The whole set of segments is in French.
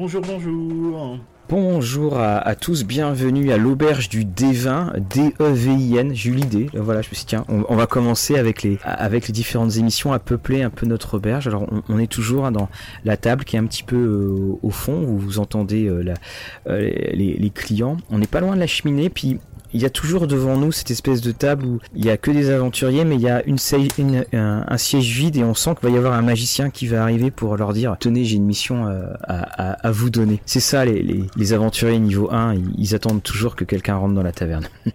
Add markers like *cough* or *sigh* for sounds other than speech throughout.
Bonjour, bonjour. Bonjour à, tous, bienvenue à l'auberge du D20, D-E-V-I-N, j'ai eu voilà, je me suis dit tiens, on, va commencer avec les, différentes émissions à peupler un peu notre auberge. Alors on, est toujours hein, dans la table qui est un petit peu euh, au fond, où vous entendez euh, euh, les, les, clients. On n'est pas loin de la cheminée, puis il y a toujours devant nous cette espèce de table où il y a que des aventuriers, mais il y a un, siège vide et on sent qu'il va y avoir un magicien qui va arriver pour leur dire tenez, j'ai une mission euh, à, vous donner. C'est ça, les, aventuriers niveau 1, ils attendent toujours que quelqu'un rentre dans la taverne. *laughs*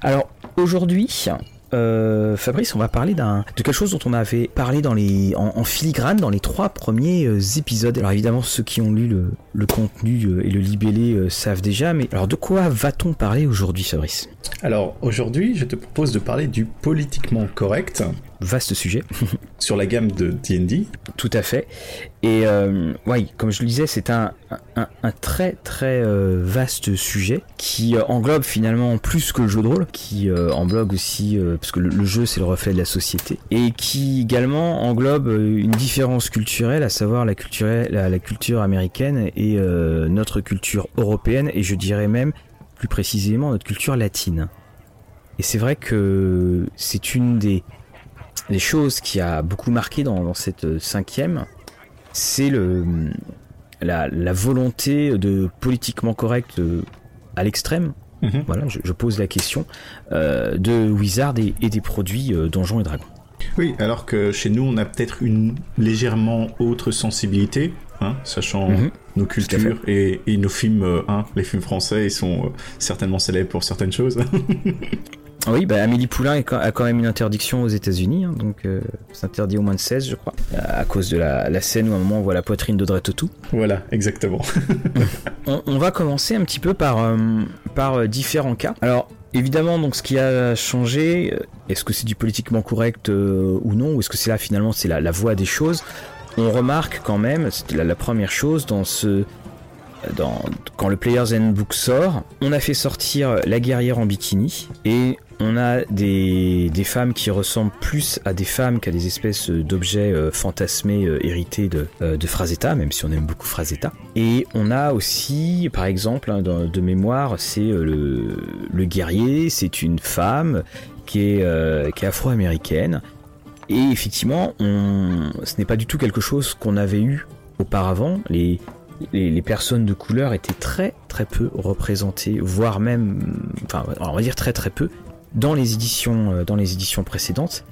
Alors aujourd'hui, euh, Fabrice, on va parler d'un de quelque chose dont on avait parlé dans les en, filigrane dans les trois premiers euh, épisodes. Alors évidemment, ceux qui ont lu le, contenu euh, et le libellé savent déjà, mais alors de quoi va-t-on parler aujourd'hui, Fabrice? Alors aujourd'hui, je te propose de parler du politiquement correct vaste sujet. *laughs* Sur la gamme de D&D Tout à fait. Et euh, oui, comme je le disais, c'est un, un, très très euh, vaste sujet qui euh, englobe finalement plus que le jeu de rôle, qui englobe aussi, parce que le, jeu c'est le reflet de la société, et qui également englobe une différence culturelle, à savoir la culture, la, la culture américaine et notre culture européenne, et je dirais même plus précisément notre culture latine. Et c'est vrai que c'est une des les choses qui a beaucoup marqué dans, cette euh, cinquième, c'est le la, volonté de politiquement correct euh, à l'extrême. Mhm. Voilà, je, pose la question euh, de Wizard et, des produits Donjons et Dragons. Oui, alors que chez nous, on a peut-être une légèrement autre sensibilité, hein, sachant mhm. nos cultures et, nos films. Hein, les films français, ils sont certainement célèbres pour certaines choses. *laughs* Oui, bah Amélie Poulain a quand même une interdiction aux États-Unis, hein, donc euh, c'est interdit au moins de 16, je crois, à cause de la, scène où à un moment on voit la poitrine d'Audrey Tautou. Voilà, exactement. *laughs* on, va commencer un petit peu par, euh, par euh, différents cas. Alors, Évidemment, donc ce qui a changé, est-ce que c'est du politiquement correct ou non, ou est-ce que c'est là finalement c'est la, la voie des choses? On remarque quand même, c'est la, la, première chose dans ce dans, quand le Player's Handbook sort, on a fait sortir la guerrière en bikini et on a des, femmes qui ressemblent plus à des femmes qu'à des espèces d'objets euh, fantasmés euh, hérités de, euh, de Frazetta, même si on aime beaucoup Frazetta. Et on a aussi, par exemple, hein, de mémoire, c'est le, le, guerrier, c'est une femme qui est, afro-américaine. Et effectivement, ce n'est pas du tout quelque chose qu'on avait eu auparavant. Les, les, personnes de couleur étaient très très peu représentées, voire même, enfin on va dire très très peu, dans les éditions, euh, dans les éditions précédentes.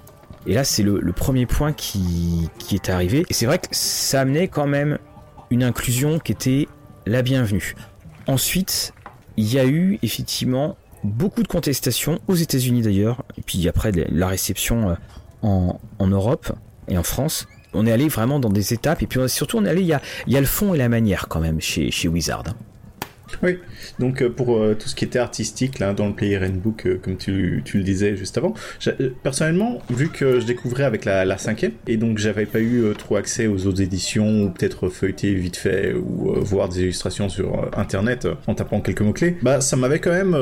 Et là, c'est le, premier point qui, qui est arrivé. Et c'est vrai que ça amenait quand même une inclusion qui était la bienvenue. Ensuite, il y a eu effectivement beaucoup de contestations aux États-Unis d'ailleurs, et puis après la réception euh, en, en Europe et en France on est allé vraiment dans des étapes et puis surtout on est allé il y a, y a le fond et la manière quand même chez, chez Wizard. Oui, donc euh, pour euh, tout ce qui était artistique là dans le Player Handbook, euh, comme tu, tu, le disais juste avant, personnellement, vu que je découvrais avec la, la cinquième, et donc j'avais pas eu trop accès aux autres éditions, ou peut-être feuilleter vite fait, ou voir des illustrations sur internet en tapant quelques mots-clés, bah ça m'avait quand même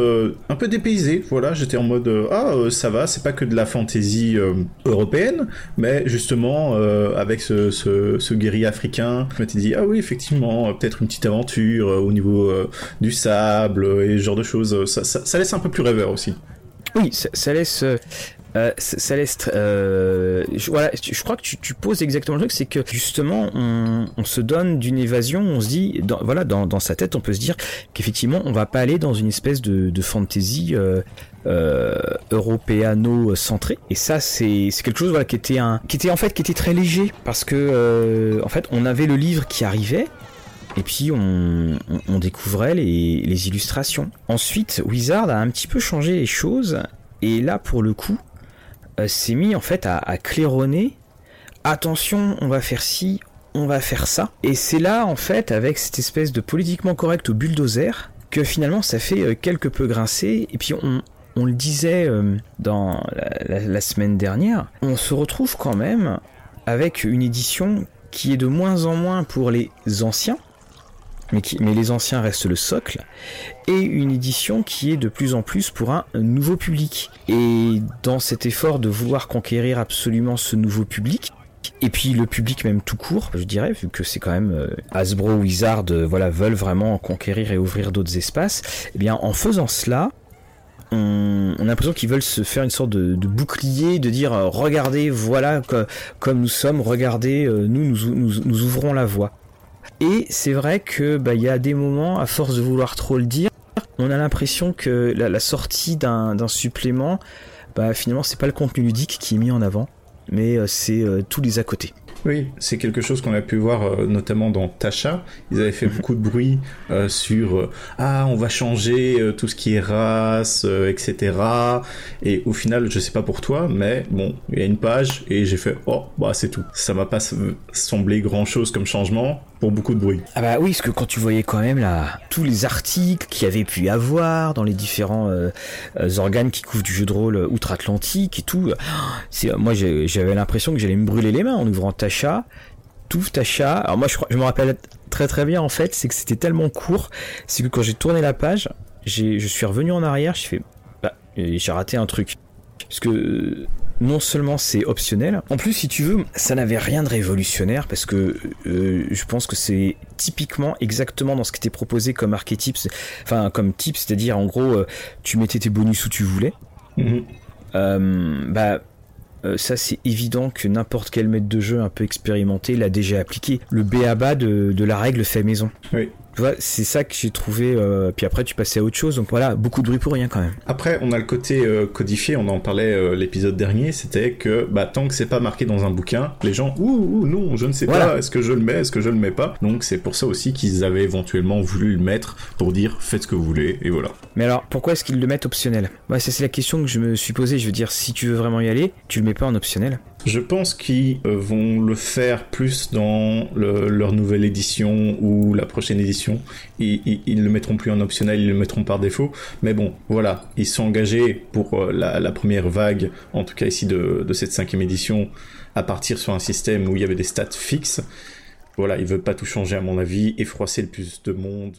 un peu dépaysé, voilà, j'étais en mode ah ça va, c'est pas que de la fantaisie européenne, mais justement avec ce, ce, ce guerrier africain, je m'étais dit ah oui effectivement, peut-être une petite aventure au niveau du sable et ce genre de choses. Ça, laisse un peu plus rêveur aussi. Oui, ça, laisse. Euh, ça, laisse. Euh, je, voilà, je crois que tu, poses exactement le truc, c'est que justement, on, se donne d'une évasion, on se dit, dans, voilà, dans, sa tête, on peut se dire qu'effectivement, on va pas aller dans une espèce de, fantasy euh, euh, européano-centré. Et ça, c'est quelque chose voilà, qui était un, qui était en fait, qui était très léger parce que en fait, on avait le livre qui arrivait et puis on, découvrait les, illustrations. Ensuite, Wizard a un petit peu changé les choses, et là pour le coup, euh, s'est mis en fait à, claironner. Attention, on va faire ci, on va faire ça. Et c'est là en fait, avec cette espèce de politiquement correct au bulldozer, que finalement ça fait euh, quelque peu grincer. Et puis on, le disait euh, dans la, semaine dernière, on se retrouve quand même avec une édition qui est de moins en moins pour les anciens, mais, les anciens restent le socle, et une édition qui est de plus en plus pour un nouveau public. Et dans cet effort de vouloir conquérir absolument ce nouveau public, et puis le public même tout court, je dirais, vu que c'est quand même euh, Hasbro, Wizard, euh, voilà, veulent vraiment conquérir et ouvrir d'autres espaces. Eh bien, en faisant cela, on, a l'impression qu'ils veulent se faire une sorte de, bouclier, de dire euh, regardez, voilà comme nous sommes, regardez, nous, nous, ouvrons la voie. Et c'est vrai que bah, il y a des moments, à force de vouloir trop le dire, on a l'impression que la, sortie d'un supplément, bah, finalement, c'est pas le contenu ludique qui est mis en avant, mais euh, c'est euh, tous les à côté. Oui, c'est quelque chose qu'on a pu voir euh, notamment dans Tasha. Ils avaient fait *laughs* beaucoup de bruit sur ah on va changer tout ce qui est race, etc. Et au final, je sais pas pour toi, mais bon, il y a une page et j'ai fait oh bah c'est tout. Ça m'a pas semblé grand chose comme changement pour beaucoup de bruit. Ah bah oui, parce que quand tu voyais quand même là tous les articles qu'il y avait pu avoir dans les différents euh, euh, organes qui couvrent du jeu de rôle outre-Atlantique et tout, c'est moi j'avais l'impression que j'allais me brûler les mains en ouvrant Tasha. Tout Tasha. Alors moi je, je me rappelle très très bien en fait, c'est que c'était tellement court, c'est que quand j'ai tourné la page, je suis revenu en arrière, j'ai fait bah, j'ai raté un truc. Parce que non seulement c'est optionnel, en plus si tu veux, ça n'avait rien de révolutionnaire parce que euh, je pense que c'est typiquement exactement dans ce qui était proposé comme archétype, enfin comme type, c'est-à-dire en gros euh, tu mettais tes bonus où tu voulais. Mhm. Euh, bah ça c'est évident que n'importe quel maître de jeu un peu expérimenté l'a déjà appliqué. Le béaba de, de la règle fait maison. Oui c'est ça que j'ai trouvé. Euh, puis après, tu passais à autre chose. Donc voilà, beaucoup de bruit pour rien quand même. Après, on a le côté euh, codifié. On en parlait euh, l'épisode dernier. C'était que bah, tant que c'est pas marqué dans un bouquin, les gens, ouh, ouh non, je ne sais pas. Est-ce que je le mets Est-ce que je le mets pas? Donc c'est pour ça aussi qu'ils avaient éventuellement voulu le mettre pour dire faites ce que vous voulez et voilà. Mais alors, pourquoi est-ce qu'ils le mettent optionnel? Ouais, ça c'est la question que je me suis posée. Je veux dire, si tu veux vraiment y aller, tu le mets pas en optionnel. Je pense qu'ils vont le faire plus dans leur nouvelle édition ou la prochaine édition. Ils, ils, le mettront plus en optionnel, ils le mettront par défaut. Mais bon, voilà, ils sont engagés pour euh, la, première vague, en tout cas ici de, cette cinquième édition, à partir sur un système où il y avait des stats fixes. Voilà, ils veulent pas tout changer à mon avis et froisser le plus de monde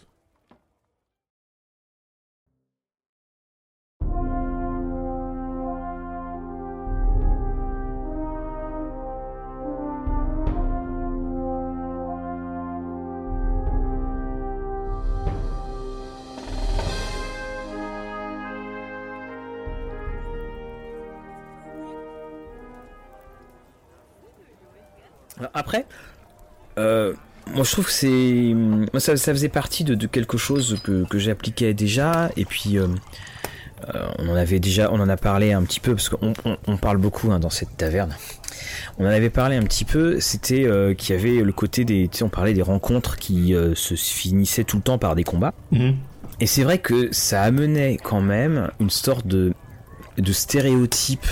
Après, euh, moi je trouve que c'est. Ça, ça faisait partie de, quelque chose que, que j'appliquais déjà, et puis. Euh, euh, on en avait déjà, on en a parlé un petit peu parce qu'on on, parle beaucoup hein, dans cette taverne. On en avait parlé un petit peu. C'était qu'il y avait le côté des, on parlait des rencontres qui se finissaient tout le temps par des combats. Mhm. Et c'est vrai que ça amenait quand même une sorte de de stéréotype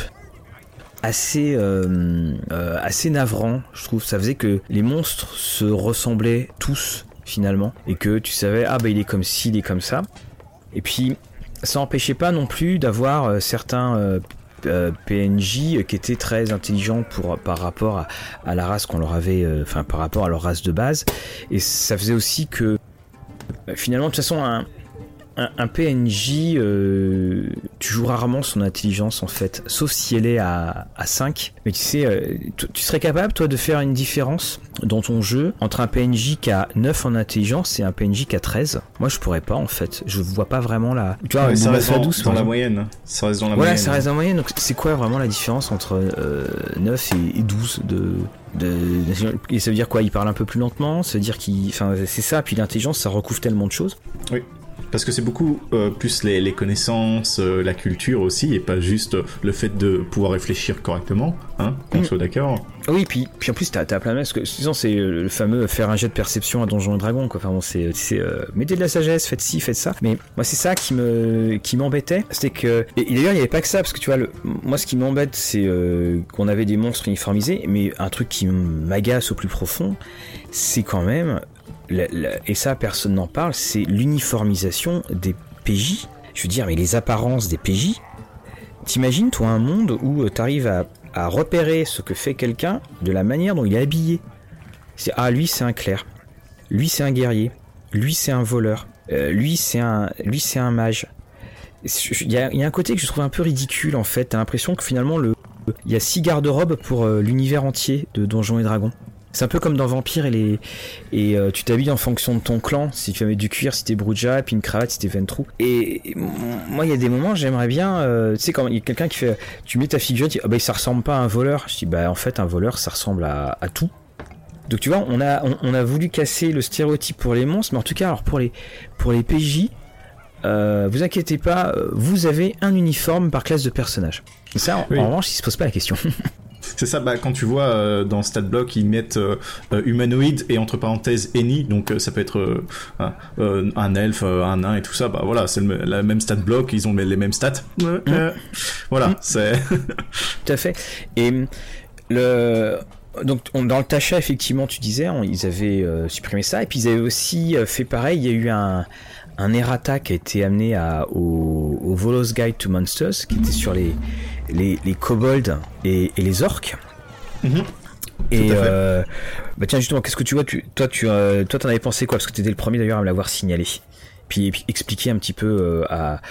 assez euh, euh, assez navrant je trouve. Ça faisait que les monstres se ressemblaient tous finalement. Et que tu savais ah bah il est comme ci il est comme ça. Et puis ça n'empêchait pas non plus d'avoir euh, certains PNJ qui étaient très intelligents pour, par rapport à, à la race qu'on leur avait, enfin par rapport à leur race de base. Et ça faisait aussi que finalement de toute façon un, un, PNJ, euh, tu joues rarement son intelligence en fait, sauf si elle est à, à 5. Mais tu sais, euh, tu, serais capable toi de faire une différence dans ton jeu entre un PNJ qui a 9 en intelligence et un PNJ qui a 13 Moi je pourrais pas en fait, je vois pas vraiment la... Tu vois, ça reste dans, la moyenne. Ça reste dans la voilà, moyenne. ça reste dans la moyenne. Donc c'est quoi vraiment la différence entre 9 euh, et, 12 de... De, et ça veut dire quoi? Il parle un peu plus lentement? Ça veut dire qu'il. Enfin, c'est ça. Puis l'intelligence, ça recouvre tellement de choses. Oui. Parce que c'est beaucoup euh, plus les, connaissances, euh, la culture aussi, et pas juste le fait de pouvoir réfléchir correctement, hein, qu'on mm. soit d'accord. Oui, puis, puis en plus, t'as as plein de que disons, c'est le fameux faire un jet de perception à Donjon et Dragon, quoi. Enfin bon, c'est, euh, mettez de la sagesse, faites ci, faites ça. Mais moi, c'est ça qui me, qui m'embêtait. C'était que, et, d'ailleurs, il n'y avait pas que ça, parce que tu vois, le, moi, ce qui m'embête, c'est qu'on avait des monstres uniformisés, mais un truc qui m'agace au plus profond, c'est quand même et ça personne n'en parle, c'est l'uniformisation des PJ. Je veux dire, mais les apparences des PJ. T'imagines, toi, un monde où euh, t'arrives à, repérer ce que fait quelqu'un de la manière dont il est habillé. C'est ah lui c'est un clerc, lui c'est un guerrier, lui c'est un voleur, euh, lui c'est un lui c'est un mage. Il y, a, un côté que je trouve un peu ridicule en fait. T'as l'impression que finalement le il y a six garde-robes pour euh, l'univers entier de Donjons et Dragons. C'est un peu comme dans Vampire et les et euh, tu t'habilles en fonction de ton clan. Si tu vas mettre du cuir, si t'es Bruja, puis une cravate, si t'es Ventrou. Et, et moi, il y a des moments, j'aimerais bien. euh, tu sais, quand il y a quelqu'un qui fait, tu mets ta figurine, tu dis, ah bah ça ressemble pas à un voleur. Je dis bah en fait un voleur, ça ressemble à, à tout. Donc tu vois, on a on, on a voulu casser le stéréotype pour les monstres, mais en tout cas, alors pour les pour les PJ, euh, vous inquiétez pas, vous avez un uniforme par classe de personnage. Ça, en, Oui. en revanche, il se pose pas la question. *laughs* C'est ça, bah, quand tu vois euh, dans StatBlock, ils mettent euh, euh, humanoïde et entre parenthèses Eni, donc euh, ça peut être euh, un, euh, un elfe, euh, un nain et tout ça, bah voilà, c'est le, la même StatBlock, ils ont les mêmes stats. Euh, Voilà, c'est. *laughs* Tout à fait. Et hum, le donc on- dans le Tasha effectivement tu disais on- ils avaient euh, supprimé ça et puis ils avaient aussi euh, fait pareil. Il y a eu un un errata qui a été amené à, au, au Volos Guide to Monsters qui était sur les les, les kobolds et, et les orques. Mhm. Et euh, bah tiens justement qu'est-ce que tu vois tu, toi tu euh, toi t'en avais pensé quoi? Parce que tu étais le premier d'ailleurs à me l'avoir signalé. Puis, expliquer un petit peu euh, à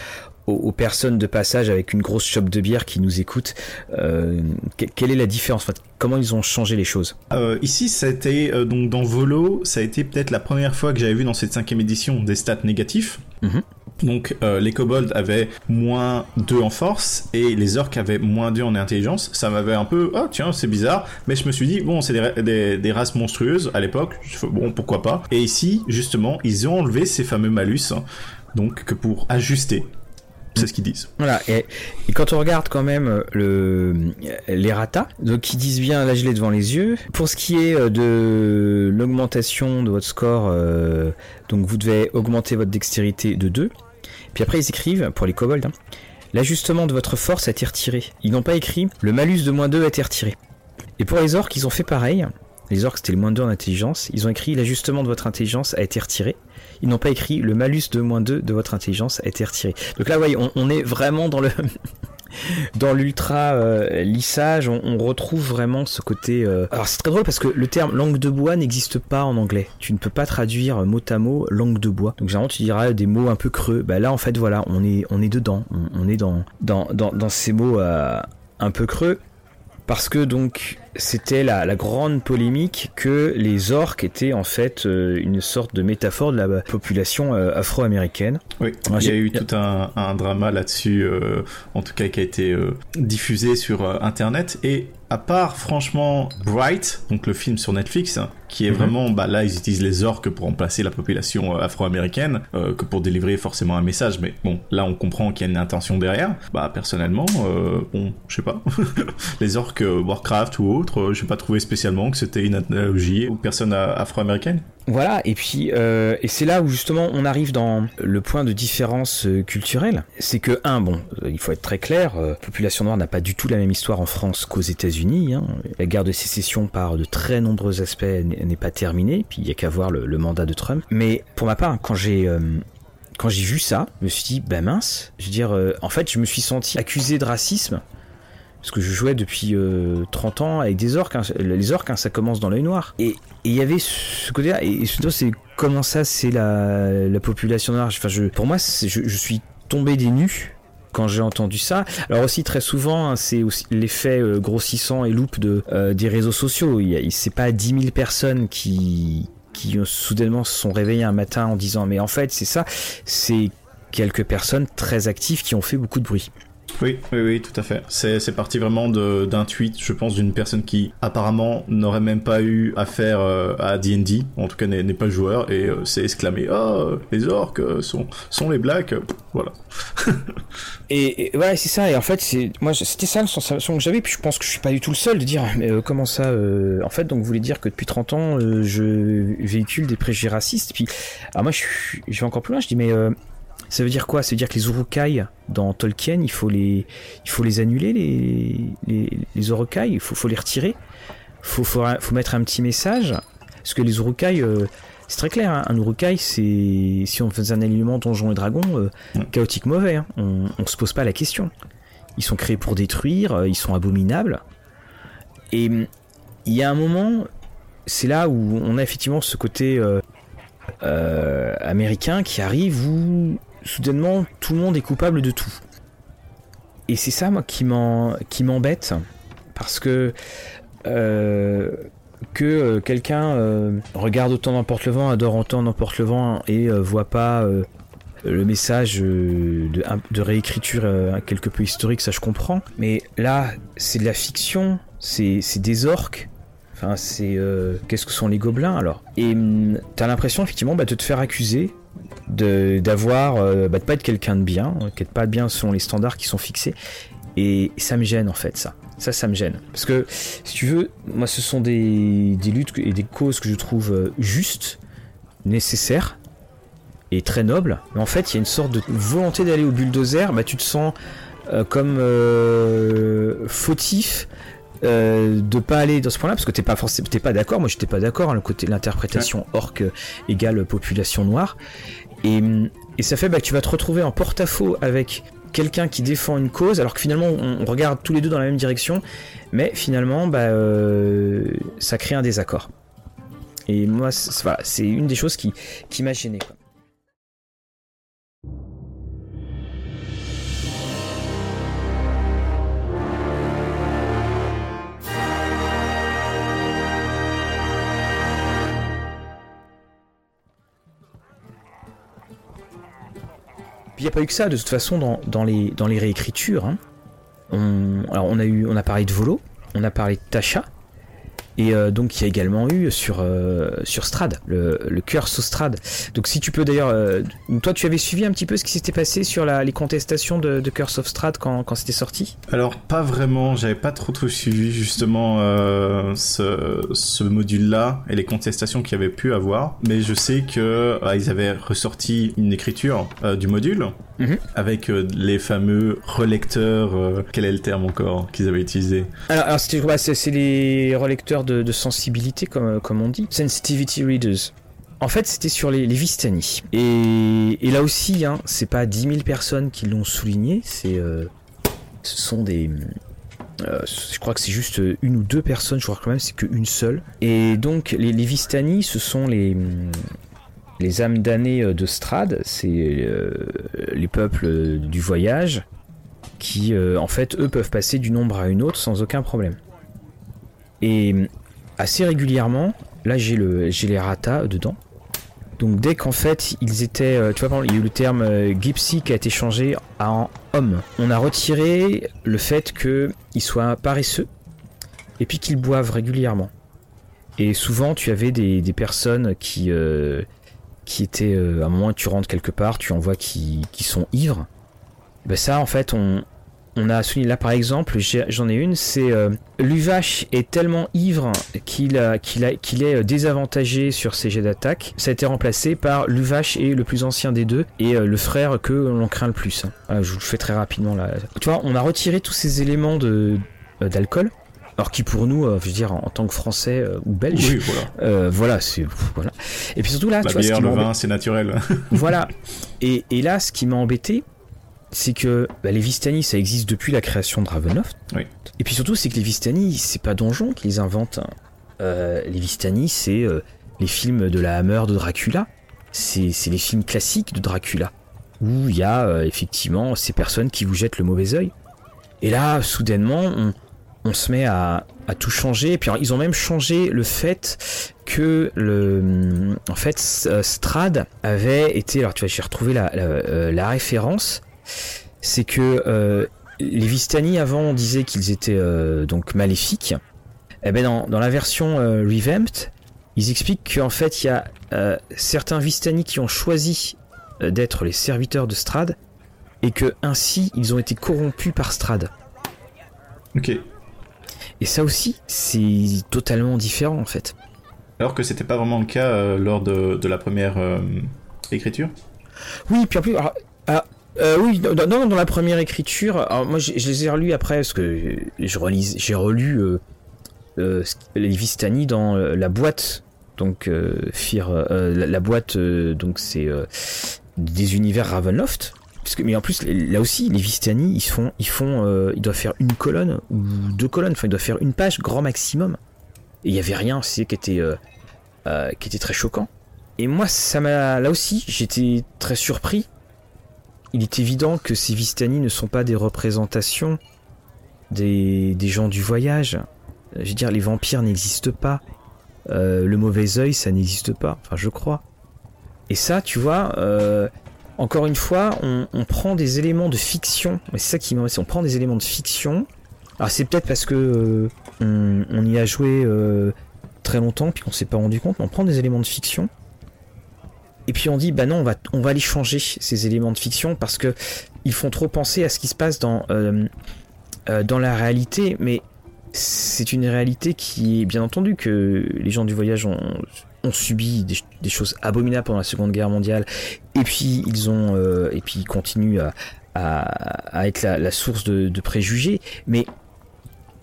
aux, aux personnes de passage avec une grosse chope de bière qui nous écoutent euh, que- quelle est la différence? Comment ils ont changé les choses? Ici, ça a été, euh, donc dans Volo, ça a été peut-être la première fois que j'avais vu dans cette cinquième édition des stats négatifs. Mhm. Donc euh, les kobolds avaient moins 2 en force et les orques avaient moins 2 en intelligence. Ça m'avait un peu, ah tiens, c'est bizarre. Mais je me suis dit, bon, c'est des, ra- des, des races monstrueuses à l'époque. Bon, pourquoi pas. Et ici, justement, ils ont enlevé ces fameux malus. Donc que pour ajuster. C'est ce qu'ils disent. Voilà, et, quand on regarde quand même euh, le, les ratas, donc qui disent bien là je l'ai devant les yeux, pour ce qui est euh, de l'augmentation de votre score, donc vous devez augmenter votre dextérité de 2, puis après ils écrivent, pour les kobolds, hein, l'ajustement de votre force a été retiré. Ils n'ont pas écrit le malus de moins 2 a été retiré. Et pour les orques, ils ont fait pareil. Les orques, c'était le moins 2 en intelligence. Ils ont écrit l'ajustement de votre intelligence a été retiré. Ils n'ont pas écrit le malus de moins 2 de votre intelligence a été retiré. Donc là, voyez, on, on est vraiment dans le *laughs* dans l'ultra euh, lissage. On, retrouve vraiment ce côté. euh, Alors c'est très drôle parce que le terme langue de bois n'existe pas en anglais. Tu ne peux pas traduire mot à mot langue de bois. Donc généralement tu diras des mots un peu creux. Bah là en fait voilà, on est on est dedans. On, est dans dans dans, dans ces mots euh, un peu creux parce que donc c'était la, la grande polémique que les orques étaient en fait euh, une sorte de métaphore de la population euh, afro-américaine. Oui, il y a eu tout un, un drama là-dessus, euh, en tout cas qui a été diffusé sur Internet. Et à part, franchement, Bright, donc le film sur Netflix, hein, qui est Mhm. vraiment, bah là, ils utilisent les orques pour remplacer la population euh, afro-américaine, euh, que pour délivrer forcément un message. Mais bon, là, on comprend qu'il y a une intention derrière. Bah, personnellement, euh, bon, je sais pas. *laughs* les orques euh, Warcraft ou autres, euh, j'ai pas trouvé spécialement que c'était une analogie aux personnes afro-américaines. Voilà, et puis euh, et c'est là où justement on arrive dans le point de différence euh, culturelle. C'est que un, bon, euh, il faut être très clair, la population noire n'a pas du tout la même histoire en France qu'aux États-Unis. Hein. La guerre de sécession par de très nombreux aspects n'est pas terminée. Puis il y a qu'à voir le, mandat de Trump. Mais pour ma part, quand j'ai vu ça, je me suis dit, bah mince, je veux dire, en fait, je me suis senti accusé de racisme. Parce que je jouais depuis euh, 30 ans avec des orques. hein. Les orques, hein, ça commence dans l'œil noir. Et il y avait ce côté-là. Et, surtout, c'est comment ça, c'est la, la population noire. Enfin, pour moi, je, suis tombé des nues quand j'ai entendu ça. Alors aussi très souvent, hein, c'est aussi l'effet euh, grossissant et loupe euh, des réseaux sociaux. Il a- c'est pas 10 000 personnes qui qui euh, soudainement se sont réveillées un matin en disant mais en fait c'est ça. C'est quelques personnes très actives qui ont fait beaucoup de bruit. Oui, oui, oui, tout à fait. C'est, parti vraiment d'un tweet, je pense, d'une personne qui apparemment n'aurait même pas eu affaire euh, à D&D, en tout cas n'est, pas joueur, et euh, s'est exclamé « Oh, les orques sont, sont les blacks !» Voilà. *laughs* Et, et ouais, c'est ça. Et en fait, moi, c'était ça la sensation que j'avais. Puis je pense que je suis pas du tout le seul de dire, mais euh, comment ça euh, En fait, donc vous voulez dire que depuis 30 ans, je véhicule des préjugés racistes. Puis, alors moi, je, vais encore plus loin. Je dis, mais ça veut dire quoi? Ça veut dire que les urukai dans Tolkien, il faut les, il faut les annuler les, les, les urukai? Il faut, faut les retirer? Faut, faut, faut mettre un petit message? Parce que les urukai, euh, c'est très clair. hein, un urukai, c'est si on faisait un alignement donjon et dragon. euh, chaotique mauvais. hein. On, on se pose pas la question. Ils sont créés pour détruire, euh, ils sont abominables. Et hum, il y a un moment, c'est là où on a effectivement ce côté euh, euh, américain qui arrive où soudainement tout le monde est coupable de tout. Et c'est ça moi qui m'embête. parce que que quelqu'un regarde autant n'importe le vent, adore autant n'importe le vent et voit pas le message de, réécriture quelque peu historique, ça je comprends. Mais là, c'est de la fiction, c'est des orques, Enfin, c'est. Euh, qu'est-ce que sont les gobelins alors? Et hum, t'as l'impression, effectivement, bah, de te faire accuser de d'avoir. Euh, bah, de pas être quelqu'un de bien, euh, qui pas bien selon les standards qui sont fixés. Et ça me gêne, en fait, ça. Ça, ça me gêne. Parce que, si tu veux, moi, ce sont des, des luttes et des causes que je trouve justes, nécessaires et très nobles. Mais en fait, il y a une sorte de volonté d'aller au bulldozer. Bah, tu te sens comme fautif euh, de pas aller dans ce point-là parce que t'es pas forcément t'es pas d'accord moi j'étais pas d'accord hein, le côté l'interprétation orque égale population noire et, ça fait bah, que tu vas te retrouver en porte-à-faux avec quelqu'un qui défend une cause alors que finalement on, regarde tous les deux dans la même direction mais finalement bah, euh, ça crée un désaccord et moi c'est une des choses qui, m'a gêné. Puis il n'y a pas eu que ça, de toute façon, dans, les réécritures. Hein. On, alors on a, eu, on a parlé de Volo, on a parlé de Tasha, et euh, donc il y a également eu sur, euh, sur Strad, le, le Curse au Strad. Donc si tu peux d'ailleurs... Euh, toi tu avais suivi un petit peu ce qui s'était passé sur la, les contestations de, de, Curse of Strad quand, quand c'était sorti? Alors pas vraiment, j'avais pas trop trop suivi justement ce, ce module-là et les contestations qu'il y avait pu avoir. Mais je sais que ils avaient ressorti une écriture du module Mhm. avec euh, les fameux relecteurs, euh, quel est le terme encore qu'ils avaient utilisé? Alors, c'est les relecteurs de, sensibilité, comme, on dit, sensitivity readers. En fait, c'était sur les, Vistani. Et, là aussi, hein, c'est pas 10 000 personnes qui l'ont souligné, c'est, euh, ce sont des, je crois que c'est juste une ou deux personnes, je crois quand même c'est qu'une seule. Et donc les, les Vistani, ce sont les, les âmes damnées euh, de Strad, c'est euh, les peuples du voyage qui, euh, en fait, eux peuvent passer d'une ombre à une autre sans aucun problème. Et assez régulièrement, là j'ai le j'ai les ratas dedans. Donc dès qu'en fait ils étaient, tu vois, il y a eu le terme gypsy qui a été changé en homme. On a retiré le fait qu'ils soient paresseux et puis qu'ils boivent régulièrement. Et souvent tu avais des, des personnes qui qui était euh, à un moment tu rentres quelque part, tu en vois qui, qui sont ivres. Ben ça en fait on, on a souligné là par exemple, j'en ai une, c'est euh, Luvache est tellement ivre qu'il est euh, désavantagé sur ses jets d'attaque. Ça a été remplacé par Luvache est le plus ancien des deux et le frère que l'on craint le plus. je vous le fais très rapidement là. Tu vois, on a retiré tous ces éléments d'alcool alors qui pour nous, euh, je veux dire, en, tant que Français euh, ou Belge, oui, voilà, euh, voilà c'est voilà. Et puis surtout là, la tu bière, vois, le vin, c'est naturel. *laughs* voilà. Et, et, là, ce qui m'a embêté, c'est que bah, les Vistani, ça existe depuis la création de Ravenloft. Oui. Et puis surtout, c'est que les Vistani, c'est pas Donjon qui les invente. Hein. les Vistani, c'est les films de la Hammer de Dracula. C'est les films classiques de Dracula où il y a effectivement ces personnes qui vous jettent le mauvais œil. Et là, soudainement, on, on se met à, tout changer. Et puis ils ont même changé le fait que le, en fait, Strad avait été. Alors tu vois, j'ai retrouvé la, euh, référence. C'est que euh, les Vistani avant on disait qu'ils étaient euh, donc maléfiques. Et eh ben dans, la version revamped, ils expliquent qu'en fait il y a certains Vistani qui ont choisi d'être les serviteurs de Strad et que ainsi ils ont été corrompus par Strad. Ok. Et ça aussi, c'est totalement différent en fait. Alors que c'était pas vraiment le cas euh, lors de, la première euh, écriture? Oui, puis en plus, euh, oui, dans, la première écriture, moi je, les ai relus après parce que je relis, j'ai relu les Vistani dans la boîte, donc Fir, la, boîte, donc c'est des univers Ravenloft mais en plus, là aussi, les Vistani, ils font, ils font, euh, ils doivent faire une colonne ou deux colonnes. Enfin, ils doivent faire une page grand maximum. Et il y avait rien, c'est qui était, euh, euh, qui était très choquant. Et moi, ça m'a, là aussi, j'étais très surpris. Il est évident que ces Vistani ne sont pas des représentations des, gens du voyage. Je veux dire, les vampires n'existent pas. Euh, le mauvais œil, ça n'existe pas. Enfin, je crois. Et ça, tu vois, euh, encore une fois, on, prend des éléments de fiction. C'est ça qui m'intéresse. On prend des éléments de fiction. Alors, c'est peut-être parce que euh, on, y a joué très longtemps, puis qu'on s'est pas rendu compte. Mais on prend des éléments de fiction. Et puis on dit, bah non, on va, on va aller changer ces éléments de fiction parce que ils font trop penser à ce qui se passe dans, dans la réalité. Mais c'est une réalité qui est bien entendu que les gens du voyage ont, subi des, choses abominables pendant la Seconde Guerre mondiale, et puis ils ont euh, et puis ils continuent à, être la, source de, préjugés. Mais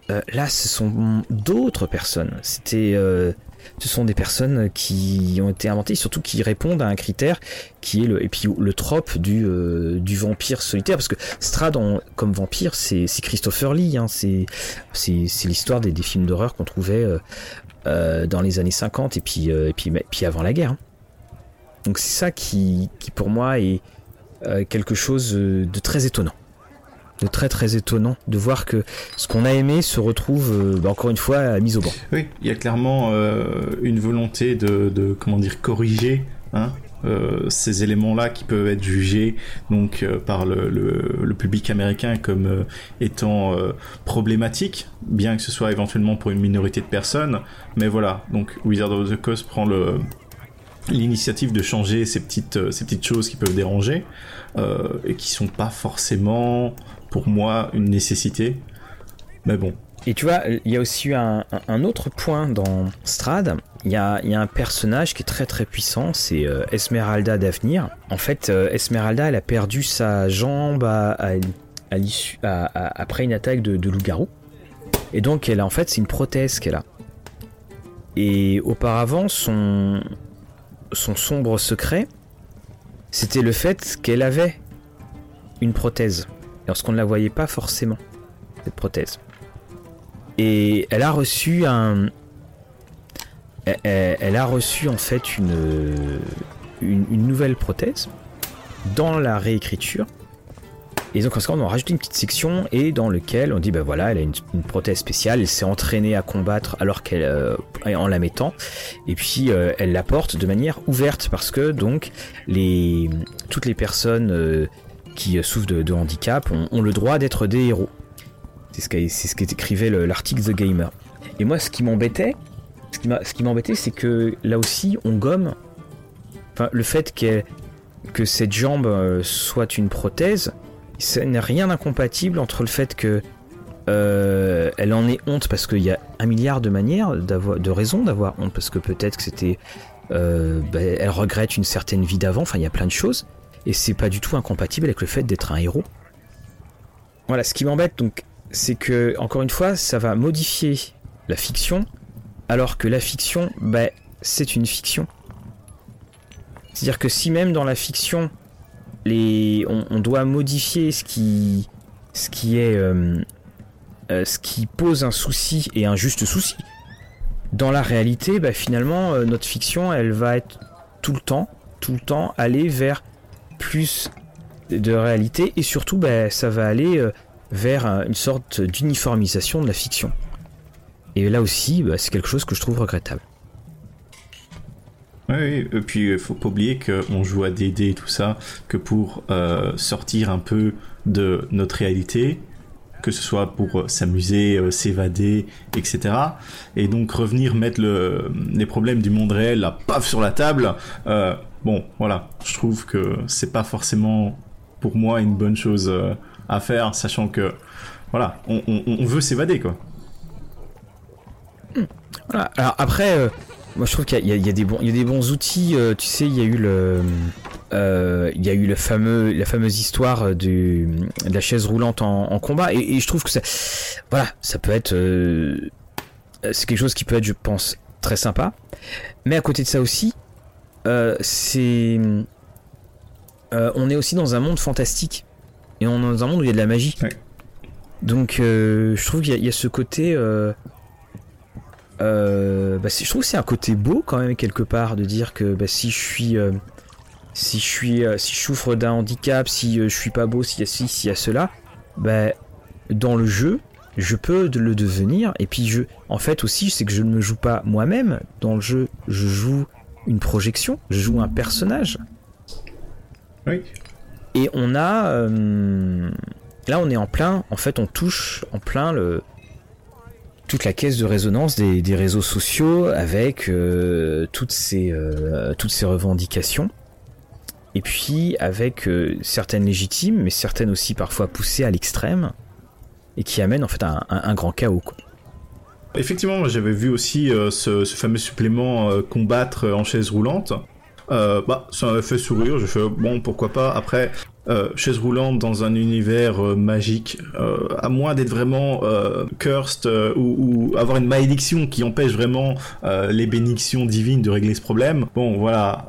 euh, là, ce sont d'autres personnes. C'était euh, ce sont des personnes qui ont été inventées, surtout qui répondent à un critère qui est le, et trope du, euh, du vampire solitaire, parce que Strad comme vampire, c'est Christopher Lee, hein, c'est l'histoire des, films d'horreur qu'on trouvait euh, euh, dans les années 50 et puis, avant la guerre. Hein. Donc c'est ça qui pour moi est quelque chose de très étonnant de très très étonnant de voir que ce qu'on a aimé se retrouve euh, bah, encore une fois mis au banc. Oui, il y a clairement euh, une volonté de, comment dire corriger hein, euh, ces éléments-là qui peuvent être jugés donc par le, public américain comme étant problématiques, bien que ce soit éventuellement pour une minorité de personnes. Mais voilà, donc Wizard of the Coast prend le l'initiative de changer ces petites ces petites choses qui peuvent déranger et qui sont pas forcément pour moi une nécessité. Mais bon. Et tu vois, il y a aussi un, autre point dans Strad. Il y, a, un personnage qui est très très puissant, c'est euh, Esmeralda d'Avenir. En fait, euh, Esmeralda, elle a perdu sa jambe à, après une attaque de, de loup-garou. Et donc, elle a, en fait, c'est une prothèse qu'elle a. Et auparavant, son, son sombre secret, c'était le fait qu'elle avait une prothèse lorsqu'on ne la voyait pas forcément, cette prothèse. Et elle a reçu un. Elle, a reçu en fait une, une, nouvelle prothèse dans la réécriture. Et donc en ce cas, on a rajouté une petite section et dans lequel on dit ben voilà, elle a une, prothèse spéciale, elle s'est entraînée à combattre alors qu'elle euh, en la mettant, et puis euh, elle la porte de manière ouverte parce que donc les toutes les personnes euh, qui souffrent de, handicap ont, le droit d'être des héros. C'est ce qu'écrivait l'article The Gamer. Et moi, ce qui m'embêtait, ce qui m'embêtait, c'est que là aussi, on gomme. Le fait que cette jambe soit une prothèse, ce n'est rien d'incompatible entre le fait que euh, elle en ait honte parce qu'il y a un milliard de manières, de raisons d'avoir honte, parce que peut-être que c'était, euh, ben, elle regrette une certaine vie d'avant. Enfin, il y a plein de choses et c'est pas du tout incompatible avec le fait d'être un héros. Voilà, ce qui m'embête donc, c'est que encore une fois, ça va modifier la fiction, alors que la fiction, bah, c'est une fiction. C'est-à-dire que si même dans la fiction, on, doit modifier ce qui, ce qui est, euh, euh, ce qui pose un souci et un juste souci, dans la réalité, bah, finalement, euh, notre fiction, elle va être tout le temps, tout le temps aller vers plus de réalité et surtout bah, ça va aller vers une sorte d'uniformisation de la fiction. Et là aussi, bah, c'est quelque chose que je trouve regrettable. Oui, et puis il faut pas oublier qu'on joue à DD et tout ça, que pour euh, sortir un peu de notre réalité, que ce soit pour euh, s'amuser, s'évader, etc. Et donc revenir mettre le, les problèmes du monde réel là, paf, sur la table, bon, voilà, je trouve que c'est pas forcément pour moi une bonne chose euh, à faire, sachant que voilà, on, veut s'évader quoi. Alors après, euh, moi je trouve qu'il y, a des bons, il y a des bons outils. Euh, tu sais, il y a eu le, il y a eu le fameux, la fameuse histoire de la chaise roulante en, combat, et, je trouve que ça, voilà, ça peut être, c'est quelque chose qui peut être, je pense, très sympa. Mais à côté de ça aussi, euh, c'est. Euh, on est aussi dans un monde fantastique. Et on est dans un monde où il y a de la magie. Donc, euh, je trouve qu'il y, a ce côté. Bah, je trouve que c'est un côté beau quand même, quelque part, de dire que bah, si je suis. si je suis. si je souffre d'un handicap, si je suis pas beau, s'il y a ci, s'il y a cela, bah, dans le jeu, je peux le devenir. Et puis, je, en fait, aussi, c'est que je ne me joue pas moi-même dans le jeu. Je joue une projection, je joue un personnage. Oui. Et on a. euh, là, on est en plein. En fait, on touche en plein le. Toute la caisse de résonance des, réseaux sociaux avec euh, toutes, ces, euh, toutes ces revendications. Et puis avec euh, certaines légitimes, mais certaines aussi parfois poussées à l'extrême, et qui amènent en fait un, grand chaos. Quoi. Effectivement, j'avais vu aussi ce, fameux supplément combattre en chaise roulante. Bah, ça m'avait fait sourire. J'ai fait bon, pourquoi pas. Après, euh, chaise roulante dans un univers euh, magique, euh, à moins d'être vraiment euh, cursed euh, ou, ou avoir une malédiction qui empêche vraiment euh, les bénédictions divines de régler ce problème. Bon, voilà,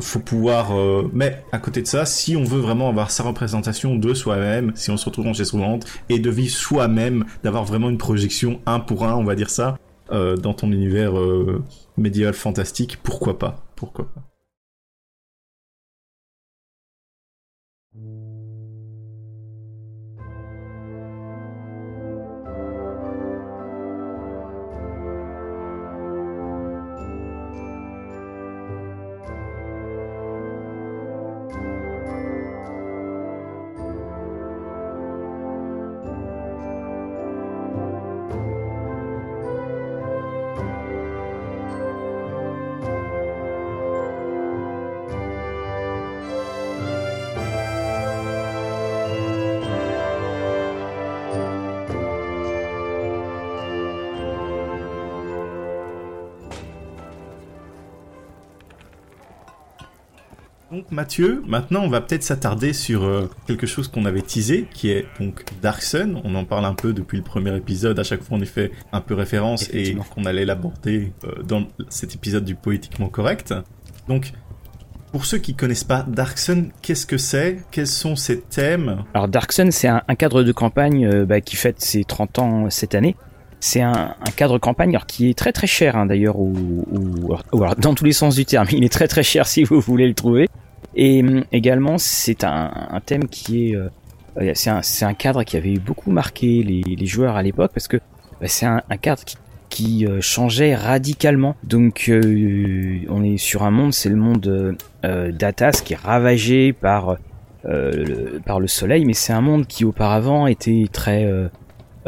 faut pouvoir. mais à côté de ça, si on veut vraiment avoir sa représentation de soi-même, si on se retrouve en chaise roulante et de vivre soi-même, d'avoir vraiment une projection un pour un, on va dire ça, dans ton univers médiéval fantastique, pourquoi pas Pourquoi pas Donc Mathieu, maintenant on va peut-être s'attarder sur euh, quelque chose qu'on avait teasé, qui est donc Dark Sun. On en parle un peu depuis le premier épisode. À chaque fois on y fait un peu référence et qu'on allait l'aborder euh, dans cet épisode du poétiquement correct. Donc pour ceux qui connaissent pas Dark Sun, qu'est-ce que c'est? Quels sont ses thèmes? Alors Dark Sun, c'est un, un cadre de campagne euh, bah, qui fête ses 30 ans cette année. C'est un, un cadre campagne alors, qui est très très cher hein, d'ailleurs, ou, ou- ou alors, dans tous les sens du terme. Il est très très cher si vous voulez le trouver. Et hum, également, c'est un, thème qui est, euh, euh, c'est un, cadre qui avait beaucoup marqué les, joueurs à l'époque parce que bah, c'est un, cadre qui, euh, changeait radicalement. Donc, on est sur un monde, c'est le monde d'Atas qui est ravagé par le soleil, mais c'est un monde qui auparavant était très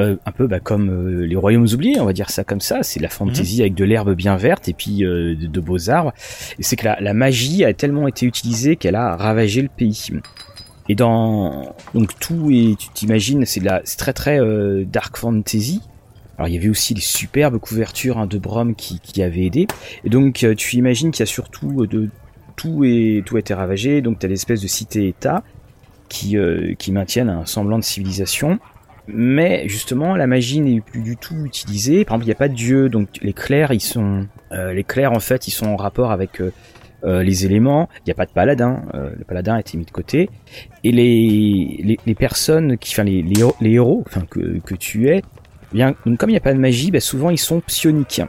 euh, un peu bah, comme euh, les royaumes oubliés, on va dire ça comme ça. C'est la fantaisie avec de l'herbe bien verte et puis euh, de, de beaux arbres. Et c'est que la, la magie a tellement été utilisée qu'elle a ravagé le pays. Et dans donc tout et tu t'imagines, c'est la c'est très très dark fantasy. Alors il y avait aussi les superbes couvertures hein, de Brom qui, qui avaient aidé. Et donc tu imagines qu'il y a surtout de tout et tout a été ravagé. Donc tu as des espèces de qui euh, qui maintiennent un semblant de civilisation. Mais justement, la magie n'est plus du tout utilisée. Par exemple, il n'y a pas de dieu, donc les clercs, ils sont, euh, les clercs en fait, ils sont en rapport avec euh, euh, les éléments. Il n'y a pas de paladin. euh, le paladin a été mis de côté. Et les, les, les personnes qui, enfin les, les, héros- enfin que, que tu es, eh bien, donc, comme il n'y a pas de magie, bah, souvent ils sont psioniques.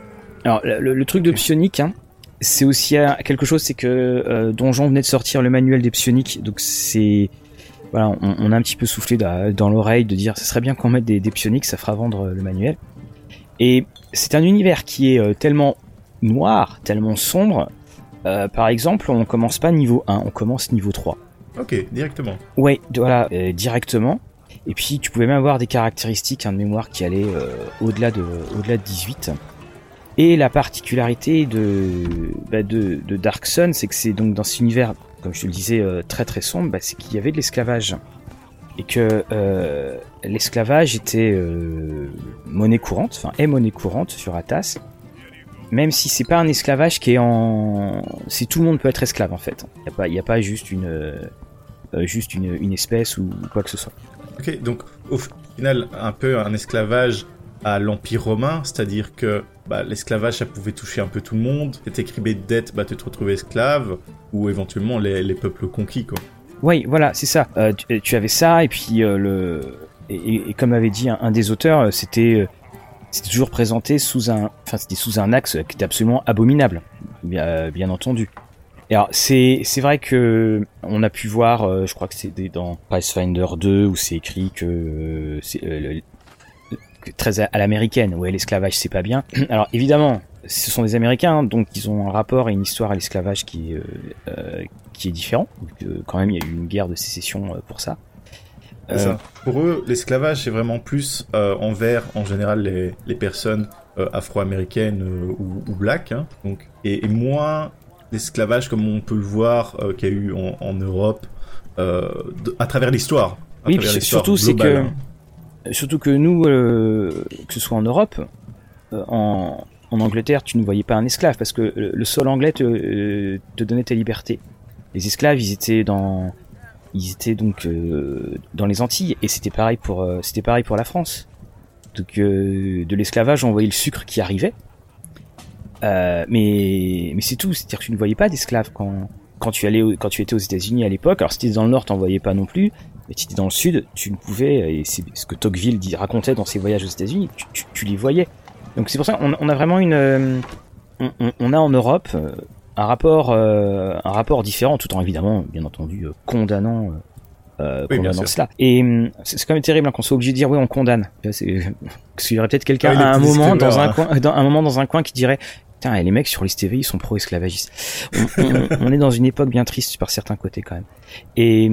Alors le, le- le truc de psionique, hein, c'est aussi euh, quelque chose, c'est que euh, Donjon venait de sortir le manuel des psioniques, donc c'est voilà, on, on a un petit peu soufflé dans, dans l'oreille de dire, ça serait bien qu'on mette des, des psioniques, ça fera vendre euh, le manuel. Et c'est un univers qui est euh, tellement noir, tellement sombre. Euh, par exemple, on commence pas niveau 1, on commence niveau 3. Ok, directement. Ouais, voilà, euh, directement. Et puis tu pouvais même avoir des caractéristiques hein, de mémoire qui allaient euh, au-delà de, de 18. Et la particularité de, bah, de, de Dark Sun, c'est que c'est donc dans cet univers, comme je te le disais, euh, très très sombre, bah, c'est qu'il y avait de l'esclavage. Et que euh, l'esclavage était euh, monnaie courante, enfin est monnaie courante sur Atas. Même si c'est pas un esclavage qui est en... C'est tout le monde peut être esclave en fait. Il n'y a, pas- y a pas juste une... juste une, une espèce ou quoi que ce soit. Ok, donc au final, un peu un esclavage à l'Empire romain, c'est-à-dire que bah, l'esclavage, ça pouvait toucher un peu tout le monde. T'étais cribé de dettes, bah, tu te retrouvais esclave, ou éventuellement les, les peuples conquis, quoi. Oui, voilà, c'est ça. Euh, tu, tu avais ça, et puis euh, le. Et, comme avait dit un, des auteurs, euh, c'était. euh, C'était toujours présenté sous un, enfin c'était sous un axe qui était absolument abominable, bien, euh, entendu. Alors c'est c'est vrai que on a pu voir, euh, je crois que c'était dans Pathfinder 2 où c'est écrit que euh, c'est, euh, très à, l'américaine. Ouais, l'esclavage c'est pas bien. *clears throat* Alors évidemment, ce sont des Américains, donc ils ont un rapport et une histoire à l'esclavage qui, euh, qui est différent. quand même, il y a eu une guerre de sécession pour ça. Pour eux, l'esclavage c'est vraiment plus envers en général les, les personnes afro-américaines ou, ou black, hein. donc et, moins l'esclavage comme on peut le voir qu'il y a eu en, en Europe à travers l'histoire. Oui, surtout c'est que hein. Surtout que nous, euh, que ce soit en Europe, euh, en, en, Angleterre, tu ne voyais pas un esclave parce que le, sol anglais te, euh, te, donnait ta liberté. Les esclaves, ils étaient dans ils étaient donc dans les Antilles et c'était pareil pour c'était pareil pour la France. Donc de l'esclavage, on voyait le sucre qui arrivait. mais mais c'est tout, c'est-à-dire que tu ne voyais pas d'esclaves quand quand tu allais quand tu étais aux États-Unis à l'époque. Alors si étais dans le nord, t'en voyais pas non plus. Mais si tu dans le sud, tu ne pouvais, et c'est ce que Tocqueville dit, racontait dans ses voyages aux États-Unis, tu, les voyais. Donc c'est pour ça qu'on on a vraiment une, euh, on, a en Europe euh, un rapport, euh, un rapport différent, tout en évidemment, bien entendu, condamnant. condamnant cela. Et c'est quand même terrible hein, qu'on soit obligé de dire oui on condamne. *laughs* Parce qu'il y aurait peut-être quelqu'un à un moment dans un coin, dans un moment dans un coin qui dirait Putain, les mecs sur les TV, ils sont pro-esclavagistes. On, on, est dans une époque bien triste par certains côtés quand même. Et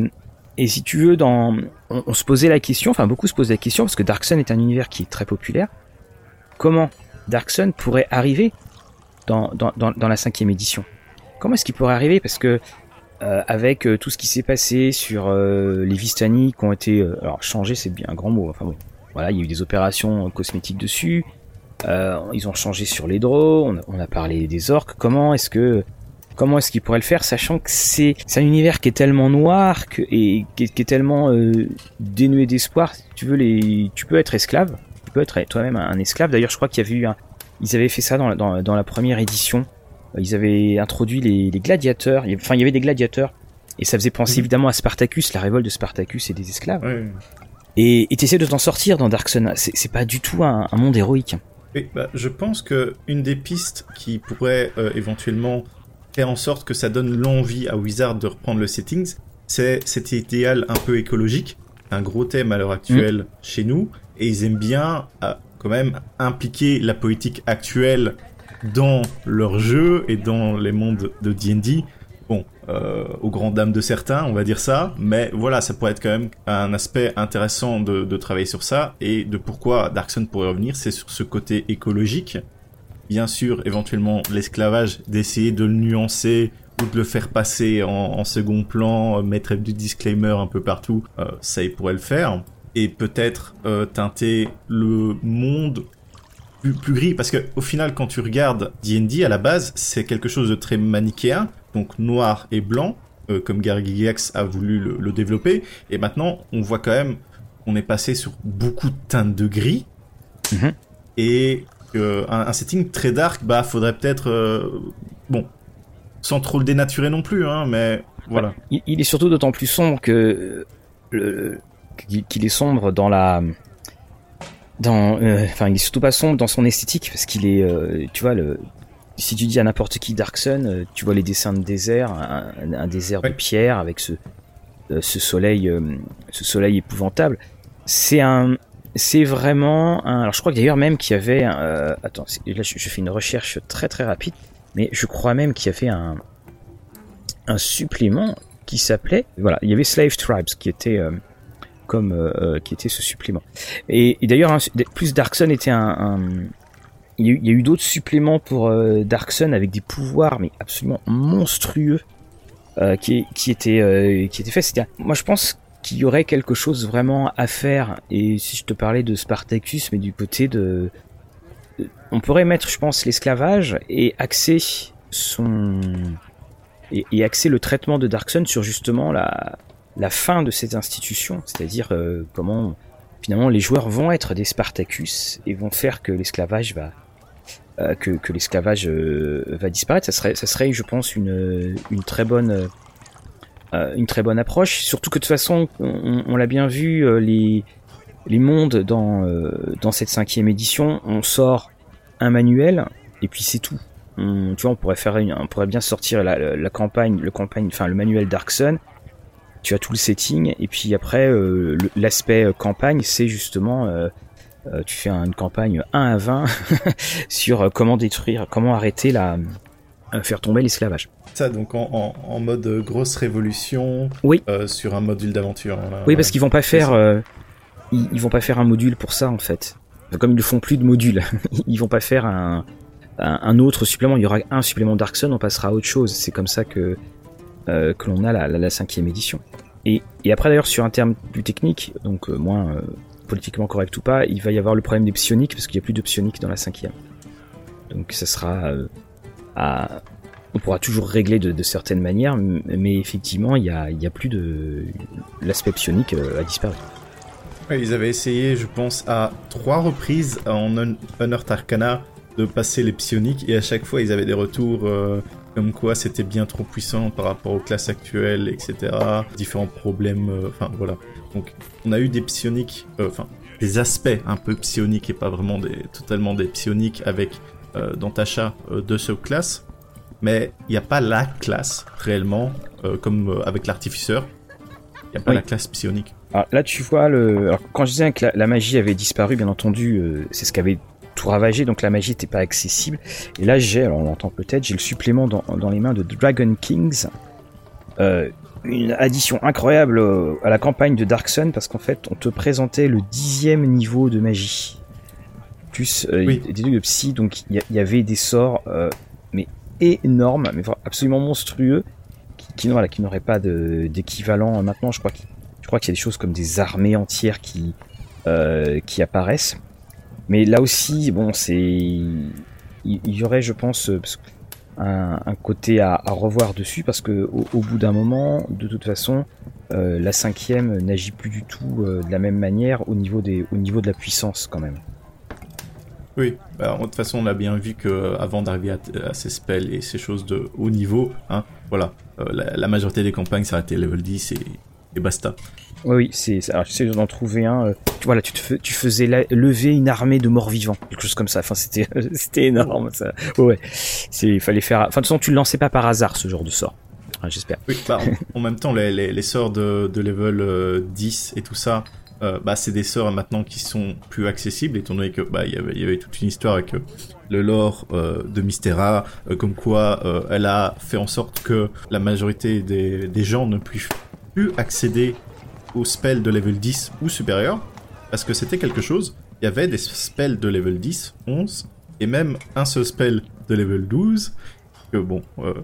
et si tu veux, on, se posait la question, enfin beaucoup se posaient la question, parce que Dark Sun est un univers qui est très populaire. Comment Dark Sun pourrait arriver dans, la cinquième édition? Comment est-ce qu'il pourrait arriver? Parce que euh, avec euh, tout ce qui s'est passé sur euh, les Vistani qui ont été alors changés, c'est bien un grand mot. Enfin bon, voilà, il y a eu des opérations cosmétiques dessus. ils ont changé sur les draws. On on a parlé des orques. Comment est-ce que comment est-ce qu'il pourrait le faire, sachant que c'est un univers qui est tellement noir et qui est, tellement euh, dénué d'espoir. Tu veux les, tu peux être esclave, tu peux être toi-même un esclave. D'ailleurs, je crois qu'il y avait eu un, ils avaient fait ça dans, dans, la première édition. Ils avaient introduit les, gladiateurs. Enfin, il y avait des gladiateurs et ça faisait penser évidemment à Spartacus, la révolte de Spartacus et des esclaves. Et tu essaies de t'en sortir dans Dark Sun. C'est pas du tout un, monde héroïque. bah, je pense que une des pistes qui pourrait euh, éventuellement faire en sorte que ça donne l'envie à Wizard de reprendre le settings, c'est cet idéal un peu écologique, un gros thème à l'heure actuelle mm. chez nous, et ils aiment bien euh, quand même impliquer la politique actuelle dans leur jeu et dans les mondes de D&D. Bon, euh, aux grandes dames de certains, on va dire ça, mais voilà, ça pourrait être quand même un aspect intéressant de, de travailler sur ça, et de pourquoi Darkson pourrait revenir, c'est sur ce côté écologique, bien sûr, éventuellement, l'esclavage, d'essayer de le nuancer ou de le faire passer en, second plan, euh, mettre du disclaimer un peu partout, euh, ça il pourrait le faire. Et peut-être euh, teinter le monde plus, plus, gris, parce que au final, quand tu regardes D&D, à la base, c'est quelque chose de très manichéen, donc noir et blanc, comme Gary Gygax a voulu le, développer. Et maintenant, on voit quand même, on est passé sur beaucoup de teintes de gris. Mm-hmm. Et un, setting très dark, bah faudrait peut-être euh, bon, sans trop le dénaturer non plus, hein, mais voilà. Il, est surtout d'autant plus sombre que qu'il est sombre dans la dans euh, enfin il est surtout pas sombre dans son esthétique parce qu'il est euh, tu vois le si tu dis à n'importe qui Dark Sun, tu vois les dessins de désert, un, désert de pierre avec ce ce soleil ce soleil épouvantable. C'est un c'est vraiment un... Alors je crois d'ailleurs même qu'il y avait... Euh, attends, là je, fais une recherche très très rapide, mais je crois même qu'il y avait un, un supplément qui s'appelait... Voilà, il y avait Slave Tribes qui était... Euh, comme euh, qui était ce supplément. Et, d'ailleurs, plus Dark Sun était un, il y a eu, d'autres suppléments pour Dark Sun avec des pouvoirs mais absolument monstrueux qui, qui étaient faits. Moi, je pense qu'il y aurait quelque chose vraiment à faire. Et si je te parlais de Spartacus, mais du côté de... On pourrait mettre, je pense, l'esclavage et axer son... Et, axer le traitement de Darkson sur justement la, la fin de cette institution, c'est-à-dire euh, comment finalement les joueurs vont être des Spartacus et vont faire que l'esclavage va euh, que, que l'esclavage euh, va disparaître. Ça serait, ça serait, je pense, une, une très bonne euh, une très bonne approche. Surtout que de toute façon, on, l'a bien vu, euh, les, mondes dans, euh, dans cette cinquième édition, on sort un manuel et puis c'est tout. Tu vois, on pourrait faire, on pourrait bien sortir la, campagne, le campagne, enfin le manuel Dark Sun. Tu as tout le setting et puis après l'aspect campagne, c'est justement tu fais une campagne 1 à 20 *laughs* sur comment détruire, comment arrêter la, faire tomber l'esclavage. Ça, donc en, mode grosse révolution. Oui. sur un module d'aventure. Oui, parce qu'ils vont pas faire, ils, vont pas faire un module pour ça en fait. Comme ils ne font plus de modules, *laughs* ils vont pas faire un, un, autre supplément. Il y aura un supplément Dark Sun, on passera à autre chose. C'est comme ça que, euh, que l'on a la, cinquième édition. Et, et après d'ailleurs sur un terme plus technique, donc euh, moins euh, politiquement correct ou pas, il va y avoir le problème des psioniques parce qu'il n'y a plus de psioniques dans la cinquième. Donc ça sera on pourra toujours régler de, certaines manières, mais effectivement il n'y a, a plus de l'aspect psionique a disparu. ils avaient essayé, je pense, à trois reprises en Unearthed Arcana de passer les psioniques et à chaque fois ils avaient des retours euh, comme quoi c'était bien trop puissant par rapport aux classes actuelles, etc. Différents problèmes, euh, enfin voilà. Donc on a eu des psioniques, euh, enfin des aspects un peu psioniques et pas vraiment totalement des psioniques avec dans Tasha de ce classe, mais il n'y a pas la classe réellement comme avec l'artificeur. Il n'y a pas la classe psionique. Alors là, tu vois, le... quand je disais que la, la magie avait disparu, bien entendu, c'est ce qu'avait tout ravagé, donc la magie n'était pas accessible. Et là, j'ai, alors on l'entend peut-être, j'ai le supplément dans, les mains de Dragon Kings. Euh, une addition incroyable euh, à la campagne de Dark Sun parce qu'en fait, on te présentait le dixième niveau de magie. Plus euh, des trucs de psy, donc il y, avait des sorts, mais énormes, mais absolument monstrueux, qui, qui n'auraient pas d'équivalent maintenant. Je crois qu'il y a des choses comme des armées entières qui, qui apparaissent. Mais là aussi, bon, c'est. Il y aurait, je pense, euh, un, côté à, revoir dessus parce que au, bout d'un moment, de toute façon, euh, la cinquième n'agit plus du tout euh, de la même manière au niveau, des, au niveau de la puissance quand même. Oui, bah, de toute façon, on a bien vu que avant d'arriver à, ces spells et ces choses de haut niveau, hein, voilà, la, majorité des campagnes s'arrêtaient level 10 et, et basta. Oui, oui, c'est. Alors, j'essaie d'en trouver un. Euh, voilà, tu, te, tu faisais lever une armée de morts vivants, quelque chose comme ça. Enfin, c'était, *laughs* c'était énorme. Ça. Ouais, c'est, il fallait faire. Enfin, de toute façon, tu le lançais pas par hasard ce genre de sort. j'espère. Oui, bah, en, même temps, les, les, les sorts de, de level 10 euh, et tout ça, euh, bah, c'est des sorts maintenant qui sont plus accessibles, étant donné que bah, y avait, y avait toute une histoire avec le lore de Mystera, comme quoi elle a fait en sorte que la majorité des, des gens ne puissent plus accéder aux spells de level 10 ou supérieur, parce que c'était quelque chose. Il y avait des spells de level 10, 11, et même un seul spell de level 12, que bon, euh,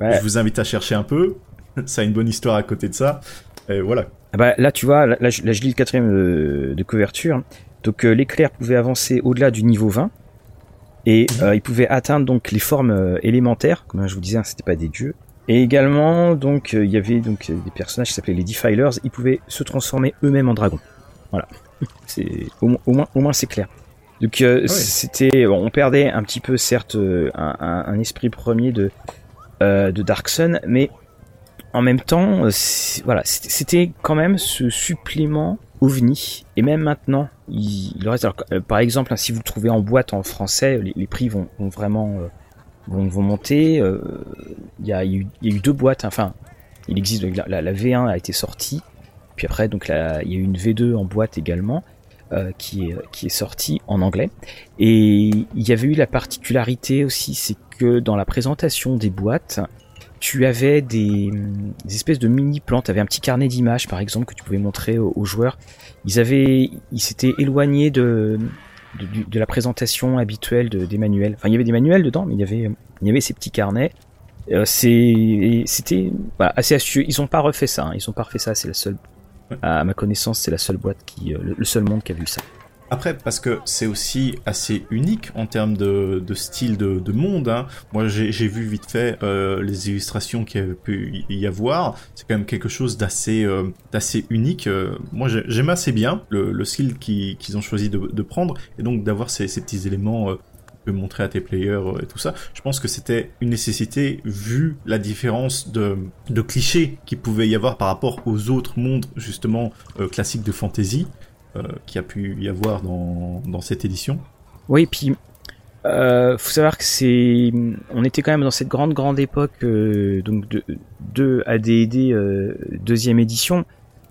je vous invite à chercher un peu, *laughs* ça a une bonne histoire à côté de ça, et voilà. Ah bah, là, tu vois, là, je, lis le quatrième de, de couverture, donc euh, l'éclair pouvait avancer au-delà du niveau 20, et mhm. euh, il pouvait atteindre donc les formes élémentaires, comme je vous disais, hein, c'était pas des dieux, et également, donc, euh, il y avait donc des personnages qui s'appelaient les Defilers. Ils pouvaient se transformer eux-mêmes en dragons. Voilà. *laughs* C'est au, moins, au moins c'est clair. Donc euh, ah c'était, on perdait un petit peu certes euh, un, esprit premier de de Dark Sun, mais en même temps, voilà, c'était quand même ce supplément ovni. Et même maintenant, il, reste. par exemple, hein, si vous le trouvez en boîte en français, les, prix vont, vraiment vont, vont monter. Euh, il y, a eu deux boîtes, enfin, il existe, la, la, V1 a été sortie, puis après, donc il y a eu une V2 en boîte également. Euh, qui, est, qui est sortie en anglais. Et il y avait eu la particularité aussi, c'est que dans la présentation des boîtes, tu avais des, espèces de mini plantes, tu avais un petit carnet d'images par exemple que tu pouvais montrer aux, joueurs. Ils avaient, ils s'étaient éloignés de, de, la présentation habituelle de, des manuels. Enfin, il y avait des manuels dedans, mais il y avait, il y avait ces petits carnets. Euh, c'était assez astucieux. Ils ont pas refait ça. Hein. Ils ont pas refait ça. C'est la seule, à ma connaissance, c'est la seule boîte qui, euh, le seul monde qui a vu ça. Après, parce que c'est aussi assez unique en termes de, style de, monde. Hein. Moi, j'ai vu vite fait euh, les illustrations qu'il y avait pu y avoir. C'est quand même quelque chose d'assez euh, unique. Euh, moi, j'aime assez bien le, style qu'ils ont choisi de, prendre et donc d'avoir ces, petits éléments que montrer à tes players et tout ça. Je pense que c'était une nécessité vu la différence de, de clichés qu'il pouvait y avoir par rapport aux autres mondes justement classiques de fantasy. Euh, qui a pu y avoir dans, dans cette édition. Oui, puis euh, faut savoir que c'est, on était quand même dans cette grande grande époque euh, donc de, de AD&D euh, deuxième édition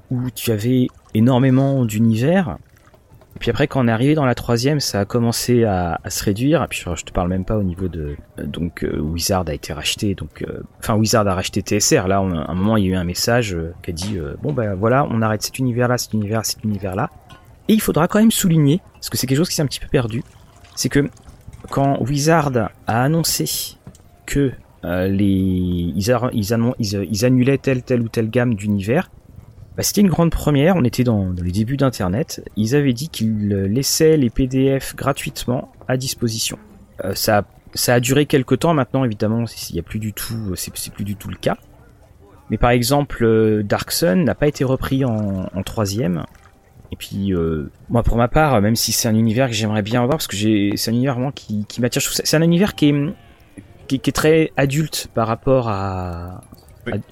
où tu avais énormément d'univers Puis après, quand on est arrivé dans la troisième, ça a commencé à, se réduire. Et puis je te parle même pas au niveau de donc Wizard a été racheté, donc enfin Wizard a racheté TSR. Là, à un moment, il y a eu un message qui a dit bon ben voilà, on arrête cet univers-là, cet univers, cet univers-là. Et il faudra quand même souligner, parce que c'est quelque chose qui s'est un petit peu perdu, c'est que quand Wizard a annoncé que euh, les, ils, ils, annulaient telle, telle ou telle gamme d'univers, bah, c'était une grande première, on était dans, les débuts d'Internet, ils avaient dit qu'ils laissaient les PDF gratuitement à disposition. Euh, ça, a duré quelques temps maintenant, évidemment, c'est plus du tout le cas. Mais par exemple, euh, Dark Sun n'a pas été repris en troisième, et puis euh, moi pour ma part, même si c'est un univers que j'aimerais bien avoir, parce que j'ai, c'est un univers vraiment qui, qui m'attire. C'est un univers qui est, qui, est très adulte par rapport à,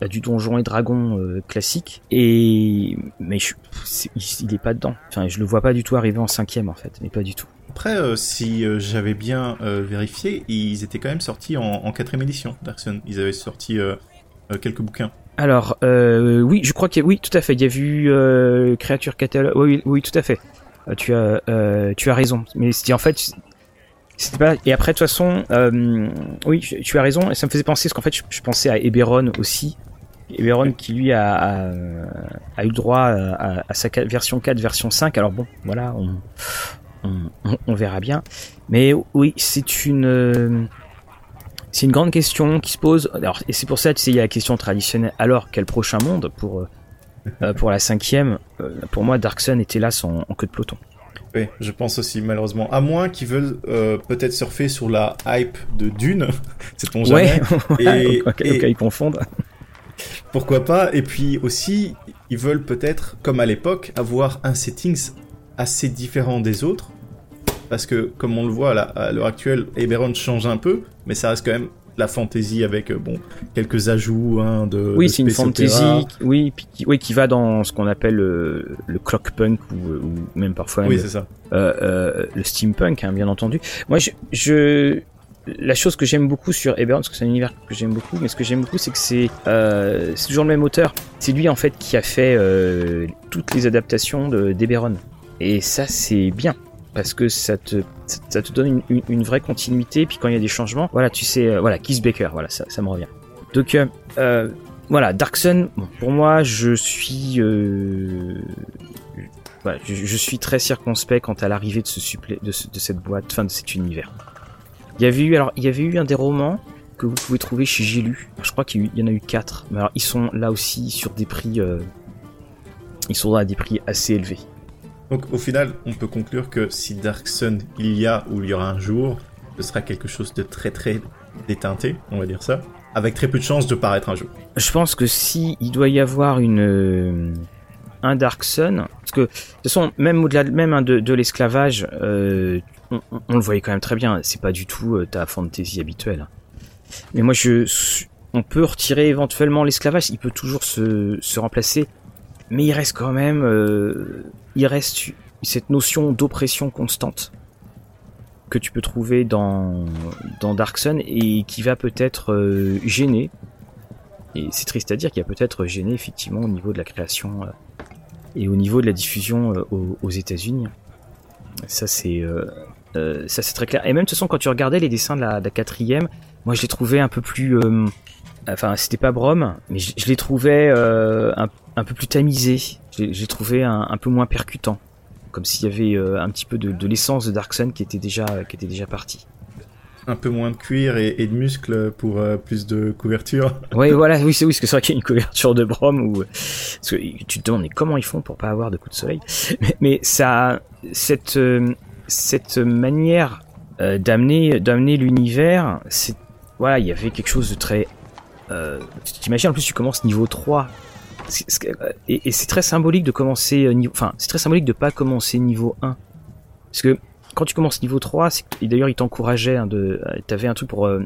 à, du donjon et dragon euh, classique. Et mais je, il, est pas dedans. Enfin, je le vois pas du tout arriver en cinquième en fait, mais pas du tout. Après, euh, si j'avais bien vérifié, ils étaient quand même sortis en, en quatrième édition, Darkson. Ils avaient sorti quelques bouquins. Alors, euh, oui, je crois qu'il y a, oui, tout à fait. Il y a vu euh, créature catalogue. Oui, oui, tout à fait. Euh, tu as, raison. Mais c'était en fait, c'était pas. Et après, de toute façon, oui, tu as raison. Et ça me faisait penser, parce qu'en fait, je, pensais à Eberron aussi. Eberron qui lui a, a, a eu droit à, sa version 4, version 5. Alors bon, voilà, on verra bien. Mais oui, c'est une c'est une grande question qui se pose. Alors, et c'est pour ça, tu sais, il y a la question traditionnelle. Alors, quel prochain monde pour, euh, *laughs* euh, pour la cinquième euh, Pour moi, Dark Sun était là sans, en queue de peloton. Oui, je pense aussi, malheureusement. À moins qu'ils veulent peut-être surfer sur la hype de Dune. *laughs* c'est ton jamais. et, et... ils confondent. Pourquoi pas Et puis aussi, ils veulent peut-être, comme à l'époque, avoir un settings assez différent des autres parce que comme on le voit à l'heure actuelle, Eberron change un peu, mais ça reste quand même la fantasy avec euh, bon quelques ajouts hein, de oui c'est une fantasy oui qui, oui qui va dans ce qu'on appelle le, le clockpunk ou, ou, même parfois oui, c'est ça. Euh, euh, le steampunk hein, bien entendu moi je, je la chose que j'aime beaucoup sur Eberron, parce que c'est un univers que j'aime beaucoup, mais ce que j'aime beaucoup, c'est que c'est euh, toujours le même auteur. C'est lui en fait qui a fait euh, toutes les adaptations d'Eberron. Et ça, c'est bien parce que ça te, ça te donne une, vraie continuité. Puis quand il y a des changements, voilà, tu sais, euh, voilà, Kiss Baker, voilà, ça, me revient. Donc euh, euh voilà, Dark Sun, pour moi, je suis, euh, voilà, je, suis très circonspect quant à l'arrivée de ce de, cette boîte, enfin de cet univers. Il y avait eu, alors, il y avait eu un des romans que vous pouvez trouver chez J'ai. Je crois qu'il y en a eu quatre, mais alors ils sont là aussi sur des prix, ils sont à des prix assez élevés. Donc au final, on peut conclure que si Dark Sun il y a ou il y aura un jour, ce sera quelque chose de très très déteinté, on va dire ça, avec très peu de chances de paraître un jour. Je pense que si il doit y avoir une euh, un Dark Sun, parce que de toute façon même au-delà même de, l'esclavage, euh, on, le voyait quand même très bien. C'est pas du tout euh, ta fantasy habituelle. Mais moi je on peut retirer éventuellement l'esclavage, il peut toujours se, se remplacer mais il reste quand même, euh, il reste cette notion d'oppression constante que tu peux trouver dans, dans Dark Sun et qui va peut-être euh, gêner. Et c'est triste à dire qu'il a peut-être gêné effectivement au niveau de la création euh, et au niveau de la diffusion aux, États-Unis. Ça c'est ça c'est très clair. Et même de toute façon quand tu regardais les dessins de la, quatrième, moi je les trouvais un peu plus enfin c'était pas Brom, mais je, les trouvais un, un peu plus tamisé. J'ai trouvé un, peu moins percutant, comme s'il y avait euh, un petit peu de, l'essence de Dark Sun qui était déjà qui était déjà parti. Un peu moins de cuir et, de muscles pour euh, plus de couverture. *laughs* Oui, voilà, oui, c'est oui, que c'est vrai qu'il y a une couverture de Brom ou parce que tu te demandes mais comment ils font pour pas avoir de coups de soleil? Mais, ça, cette euh, cette manière d'amener d'amener l'univers, c'est voilà, il y avait quelque chose de très euh, T'imagines en plus tu commences niveau 3 et, c'est très symbolique de commencer euh, niveau, enfin, c'est très symbolique de pas commencer niveau 1. Parce que quand tu commences niveau 3, et d'ailleurs il t'encourageait, hein, de, euh, t'avais un truc pour euh,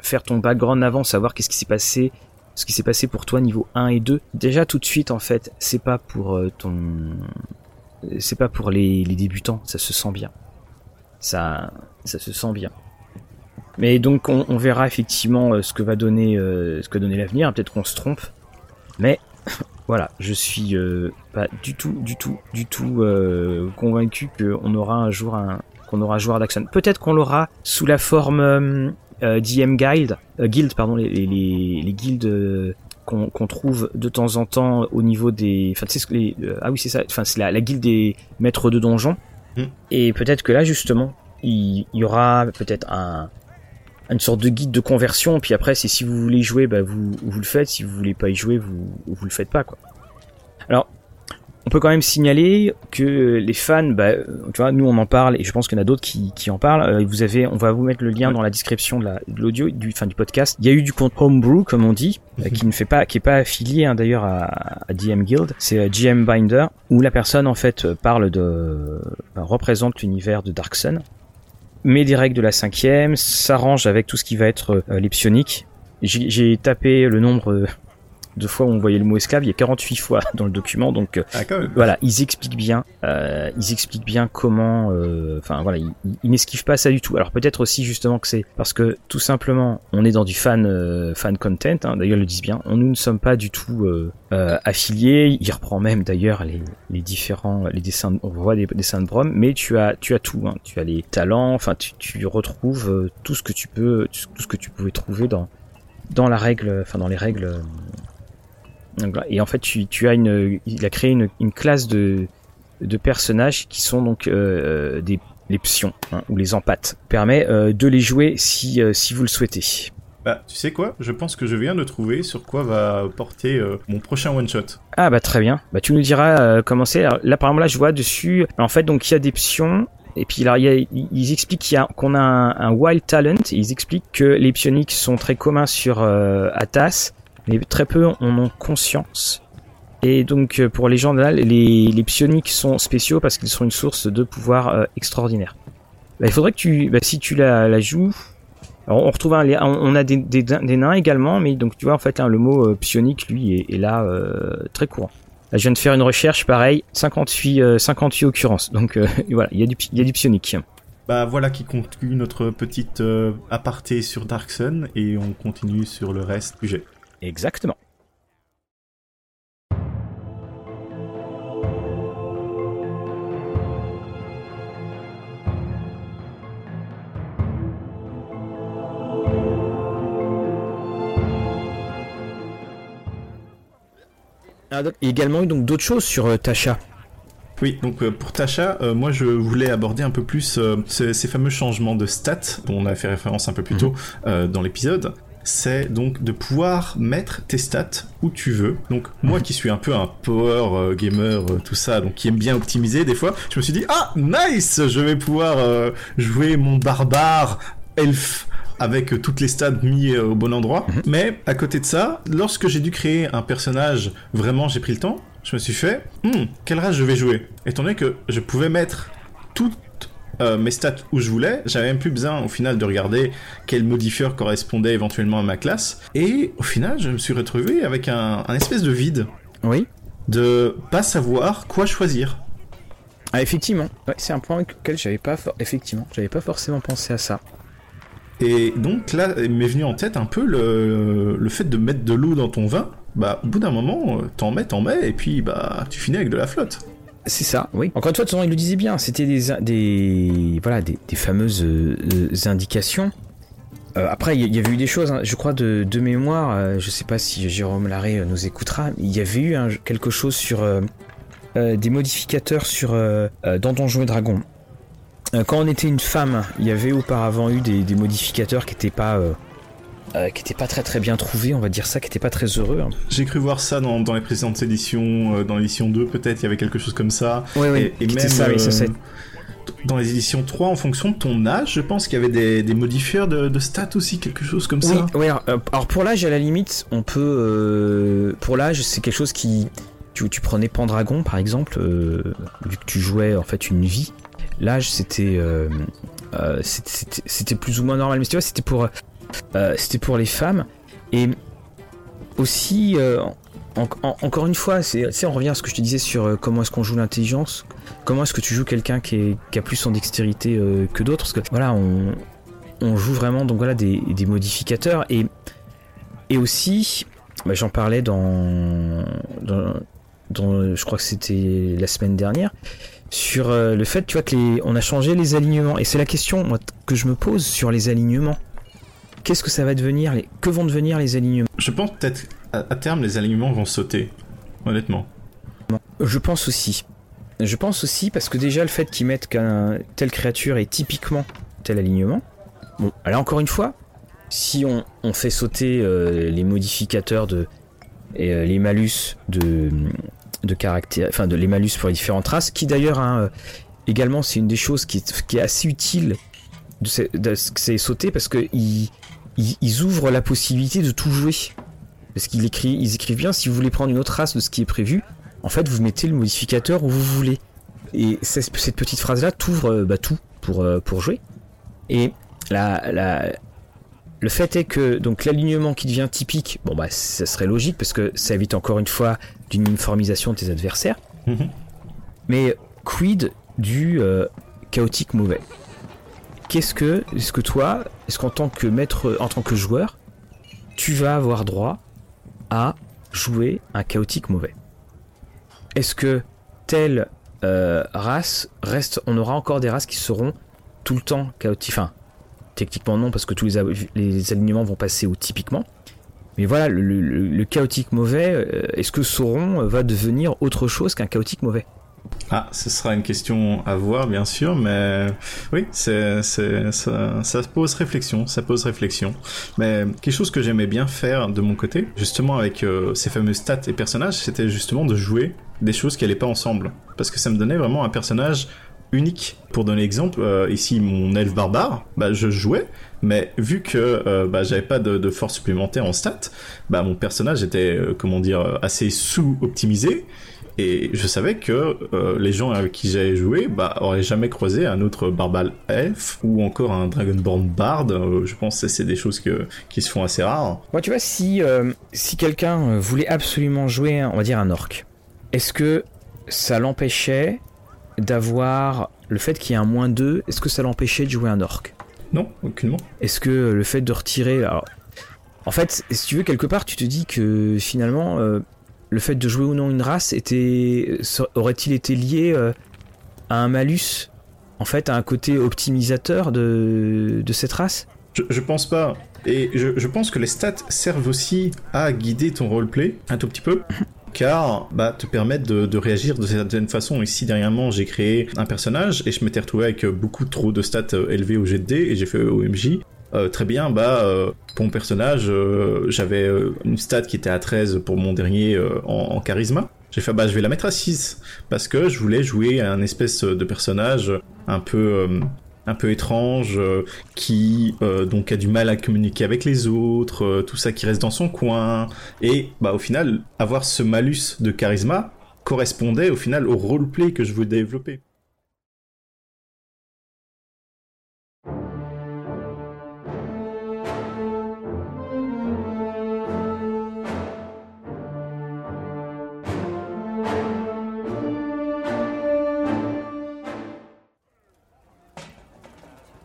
faire ton background avant, savoir qu'est-ce qui s'est passé, ce qui s'est passé pour toi niveau 1 et 2. Déjà tout de suite en fait, c'est pas pour ton, c'est pas pour les, débutants, ça se sent bien. Ça, ça se sent bien. Mais donc on, verra effectivement ce que va donner, ce que va donner l'avenir. Peut-être qu'on se trompe, mais *laughs* voilà, je suis pas du tout, du tout, du tout convaincu qu'on aura un jour un qu'on aura un joueur d'Axon. Peut-être qu'on l'aura sous la forme DM Guild, Guild pardon, les, les, les guildes qu'on trouve de temps en temps au niveau des, enfin tu sais les, ah oui c'est ça, enfin c'est la, la guilde des maîtres de donjons. Mm. Et peut-être que là justement il y aura peut-être un, une sorte de guide de conversion. Puis après, c'est si vous voulez jouer, bah vous, vous le faites. Si vous voulez pas y jouer, vous, vous le faites pas, quoi. Alors, on peut quand même signaler que les fans, bah, tu vois, nous on en parle et je pense qu'il y en a d'autres qui, qui en parlent. Euh, vous avez, on va vous mettre le lien dans la description de l'audio, du, fin du podcast. Il y a eu du compte homebrew, comme on dit, euh, mhm. qui ne fait pas, qui est pas affilié hein, d'ailleurs à, à, DM Guild. C'est euh, GM Binder où la personne en fait parle de, bah, représente l'univers de Dark Sun met des règles de la cinquième, s'arrange avec tout ce qui va être euh, les psioniques. J'ai tapé le nombre euh, de fois où on voyait le mot esclave, il y a 48 fois *laughs* dans le document, donc euh, ah, voilà, ils expliquent bien, euh, ils expliquent bien comment, euh, enfin voilà, ils, ils n'esquivent pas ça du tout. Alors peut-être aussi justement que c'est parce que tout simplement, on est dans du fan fan content, hein, d'ailleurs ils le disent bien, on, nous ne sommes pas du tout affiliés. Il reprend même d'ailleurs les, les différents, les dessins, on voit des dessins de Brom, mais tu as tu as tout, hein, tu as les talents, enfin tu, tu retrouves tout ce que tu peux, tout ce que tu pouvais trouver dans dans la règle, enfin dans les règles et en fait, tu, tu as une, il a créé une, une classe de, de personnages qui sont donc euh, des les psions hein, ou les empaths. Permet euh, de les jouer si, euh, si vous le souhaitez. Bah, tu sais quoi? Je pense que je viens de trouver sur quoi va porter euh, mon prochain one shot. Ah bah très bien. Bah tu nous diras euh, comment c'est. Là par exemple là je vois dessus. En fait donc il y a des psions et puis là, il y a, ils expliquent qu'il y a, qu'on a un, un, wild talent. Ils expliquent que les psioniques sont très communs sur euh, Atas mais très peu en ont conscience. Et donc euh, pour les gens là, les, les psioniques sont spéciaux parce qu'ils sont une source de pouvoir euh, extraordinaire. Bah, il faudrait que tu, bah, si tu la, la joues, alors on retrouve un, on a des, des, nains également, mais donc tu vois en fait hein, le mot euh, psionique lui est, est là euh, très courant. Là, je viens de faire une recherche, pareil, 58, 58 occurrences. Donc *laughs* voilà, il y a du, il y a du psionique. Bah voilà qui conclut notre petite aparté sur Dark Sun et on continue sur le reste du jeu. Exactement. Ah, il y a également eu donc d'autres choses sur euh, Tasha. Oui, donc euh, pour Tasha, euh, moi je voulais aborder un peu plus ces, fameux changements de stats dont on a fait référence un peu plus tôt dans l'épisode c'est donc de pouvoir mettre tes stats où tu veux. Donc moi qui suis un peu un power euh, gamer, euh, tout ça, donc qui aime bien optimiser des fois, je me suis dit ah nice, je vais pouvoir euh, jouer mon barbare elf avec toutes les stats mis au bon endroit. Mhm. Mais à côté de ça, lorsque j'ai dû créer un personnage, vraiment j'ai pris le temps, je me suis fait, hmm, quelle race je vais jouer? Étant donné que je pouvais mettre tout euh, mes stats où je voulais. J'avais même plus besoin au final de regarder quel modifieur correspondait éventuellement à ma classe. Et au final, je me suis retrouvé avec un, espèce de vide. Oui. De pas savoir quoi choisir. Ah, effectivement. c'est un point auquel j'avais pas, effectivement, j'avais pas forcément pensé à ça. Et donc là, m'est venu en tête un peu le, le fait de mettre de l'eau dans ton vin. Bah, au bout d'un moment, t'en mets, t'en mets, et puis bah, tu finis avec de la flotte. C'est ça, oui. Encore une fois, de toute façon, il le disait bien, c'était des, des, voilà, des, fameuses euh, indications. Euh, après, il y, avait eu des choses, hein, je crois, de, de mémoire, euh, je sais pas si Jérôme Larré nous écoutera, il y avait eu quelque chose sur des modificateurs sur dans Donjons et Dragons. quand on était une femme, il y avait auparavant eu des, des modificateurs qui n'étaient pas euh, qui était pas très très bien trouvé, on va dire ça, qui était pas très heureux. Hein. J'ai cru voir ça dans, dans les précédentes éditions, euh, dans l'édition 2 peut-être, il y avait quelque chose comme ça. Oui, oui, et, même ça, oui, ça, euh, dans les éditions 3, en fonction de ton âge, je pense qu'il y avait des, des modifieurs de, de, stats aussi, quelque chose comme ça. Oui, alors, pour l'âge, à la limite, on peut... pour l'âge, c'est quelque chose qui... Tu, tu prenais Pendragon, par exemple, vu que tu jouais en fait une vie, l'âge c'était... c'était plus ou moins normal, mais tu vois, c'était pour euh, c'était pour les femmes. Et aussi, euh, encore une fois, c'est, on revient à ce que je te disais sur euh, comment est-ce qu'on joue l'intelligence. Comment est-ce que tu joues quelqu'un qui, a plus en dextérité que d'autres? Parce que voilà, on, joue vraiment donc voilà des, modificateurs et et aussi bah, j'en parlais dans, dans, je crois que c'était la semaine dernière, sur euh, le fait, tu vois, que les, on a changé les alignements. Et c'est la question que je me pose sur les alignements. Qu'est-ce que ça va devenir les, Que vont devenir les alignements? Je pense peut-être à, terme les alignements vont sauter, honnêtement. Je pense aussi. Je pense aussi parce que déjà le fait qu'ils mettent qu'un telle créature est typiquement tel alignement. Bon, là encore une fois, si on, on fait sauter euh, les modificateurs de et euh, les malus de de caractère, enfin de les malus pour les différentes races, qui d'ailleurs hein, euh, également c'est une des choses qui est, qui est assez utile de, ce- de ce que c'est sauté parce que ils, ils, ils ouvrent la possibilité de tout jouer. Parce qu'ils écrivent, ils écrivent bien si vous voulez prendre une autre race de ce qui est prévu, en fait, vous mettez le modificateur où vous voulez. Et cette cette petite phrase-là t'ouvre euh, bah, tout pour, euh, pour jouer. Et la, la, le fait est que donc l'alignement qui devient typique, bon bah ça serait logique parce que ça évite encore une fois d'une uniformisation de tes adversaires. Mhm. Mais quid du euh, chaotique mauvais? Qu'est-ce que, est-ce que toi, est-ce qu'en tant que maître, en tant que joueur, tu vas avoir droit à jouer un chaotique mauvais? Est-ce que telle euh, race reste, on aura encore des races qui seront tout le temps chaotiques? Enfin, techniquement non, parce que tous les, alignements vont passer au typiquement. Mais voilà, le, chaotique mauvais, euh, est-ce que Sauron va devenir autre chose qu'un chaotique mauvais? Ah, ce sera une question à voir, bien sûr, mais oui, ça, ça pose réflexion, ça pose réflexion. Mais quelque chose que j'aimais bien faire de mon côté, justement avec euh, ces fameux stats et personnages, c'était justement de jouer des choses qui allaient pas ensemble. Parce que ça me donnait vraiment un personnage unique. Pour donner exemple, euh, ici mon elfe barbare, bah, je jouais, mais vu que euh, bah, j'avais pas de, force supplémentaire en stats, bah, mon personnage était, comment dire, assez sous-optimisé. Et je savais que euh, les gens avec qui j'avais joué bah, auraient jamais croisé un autre barbal elf ou encore un dragonborn bard. Euh, je pense que c'est des choses que, qui se font assez rares. Moi, tu vois, si, euh, si quelqu'un voulait absolument jouer, on va dire, un orc, est-ce que ça l'empêchait d'avoir le fait qu'il y ait un moins 2 Est-ce que ça l'empêchait de jouer un orc? Non, aucunement. Est-ce que le fait de retirer. Alors, en fait, si tu veux, quelque part, tu te dis que finalement, euh, le fait de jouer ou non une race était, ça- aurait-il été lié euh, à un malus En fait, à un côté optimisateur de, de cette race? Je, je pense pas. Et je, je pense que les stats servent aussi à guider ton roleplay un tout petit peu. *laughs* Car bah, te permettent de, de réagir de certaine façon. Ici, dernièrement, j'ai créé un personnage et je m'étais retrouvé avec euh, beaucoup trop de stats euh, élevées au jet de dés et j'ai fait OMJ. Euh, très bien, bah euh, pour mon personnage, euh, j'avais une stat qui était à 13 pour mon dernier en, en charisme. J'ai fait bah je vais la mettre à 6 parce que je voulais jouer un espèce de personnage un peu un peu étrange qui donc a du mal à communiquer avec les autres, tout ça qui reste dans son coin et bah au final avoir ce malus de charisme correspondait au final au roleplay que je voulais développer.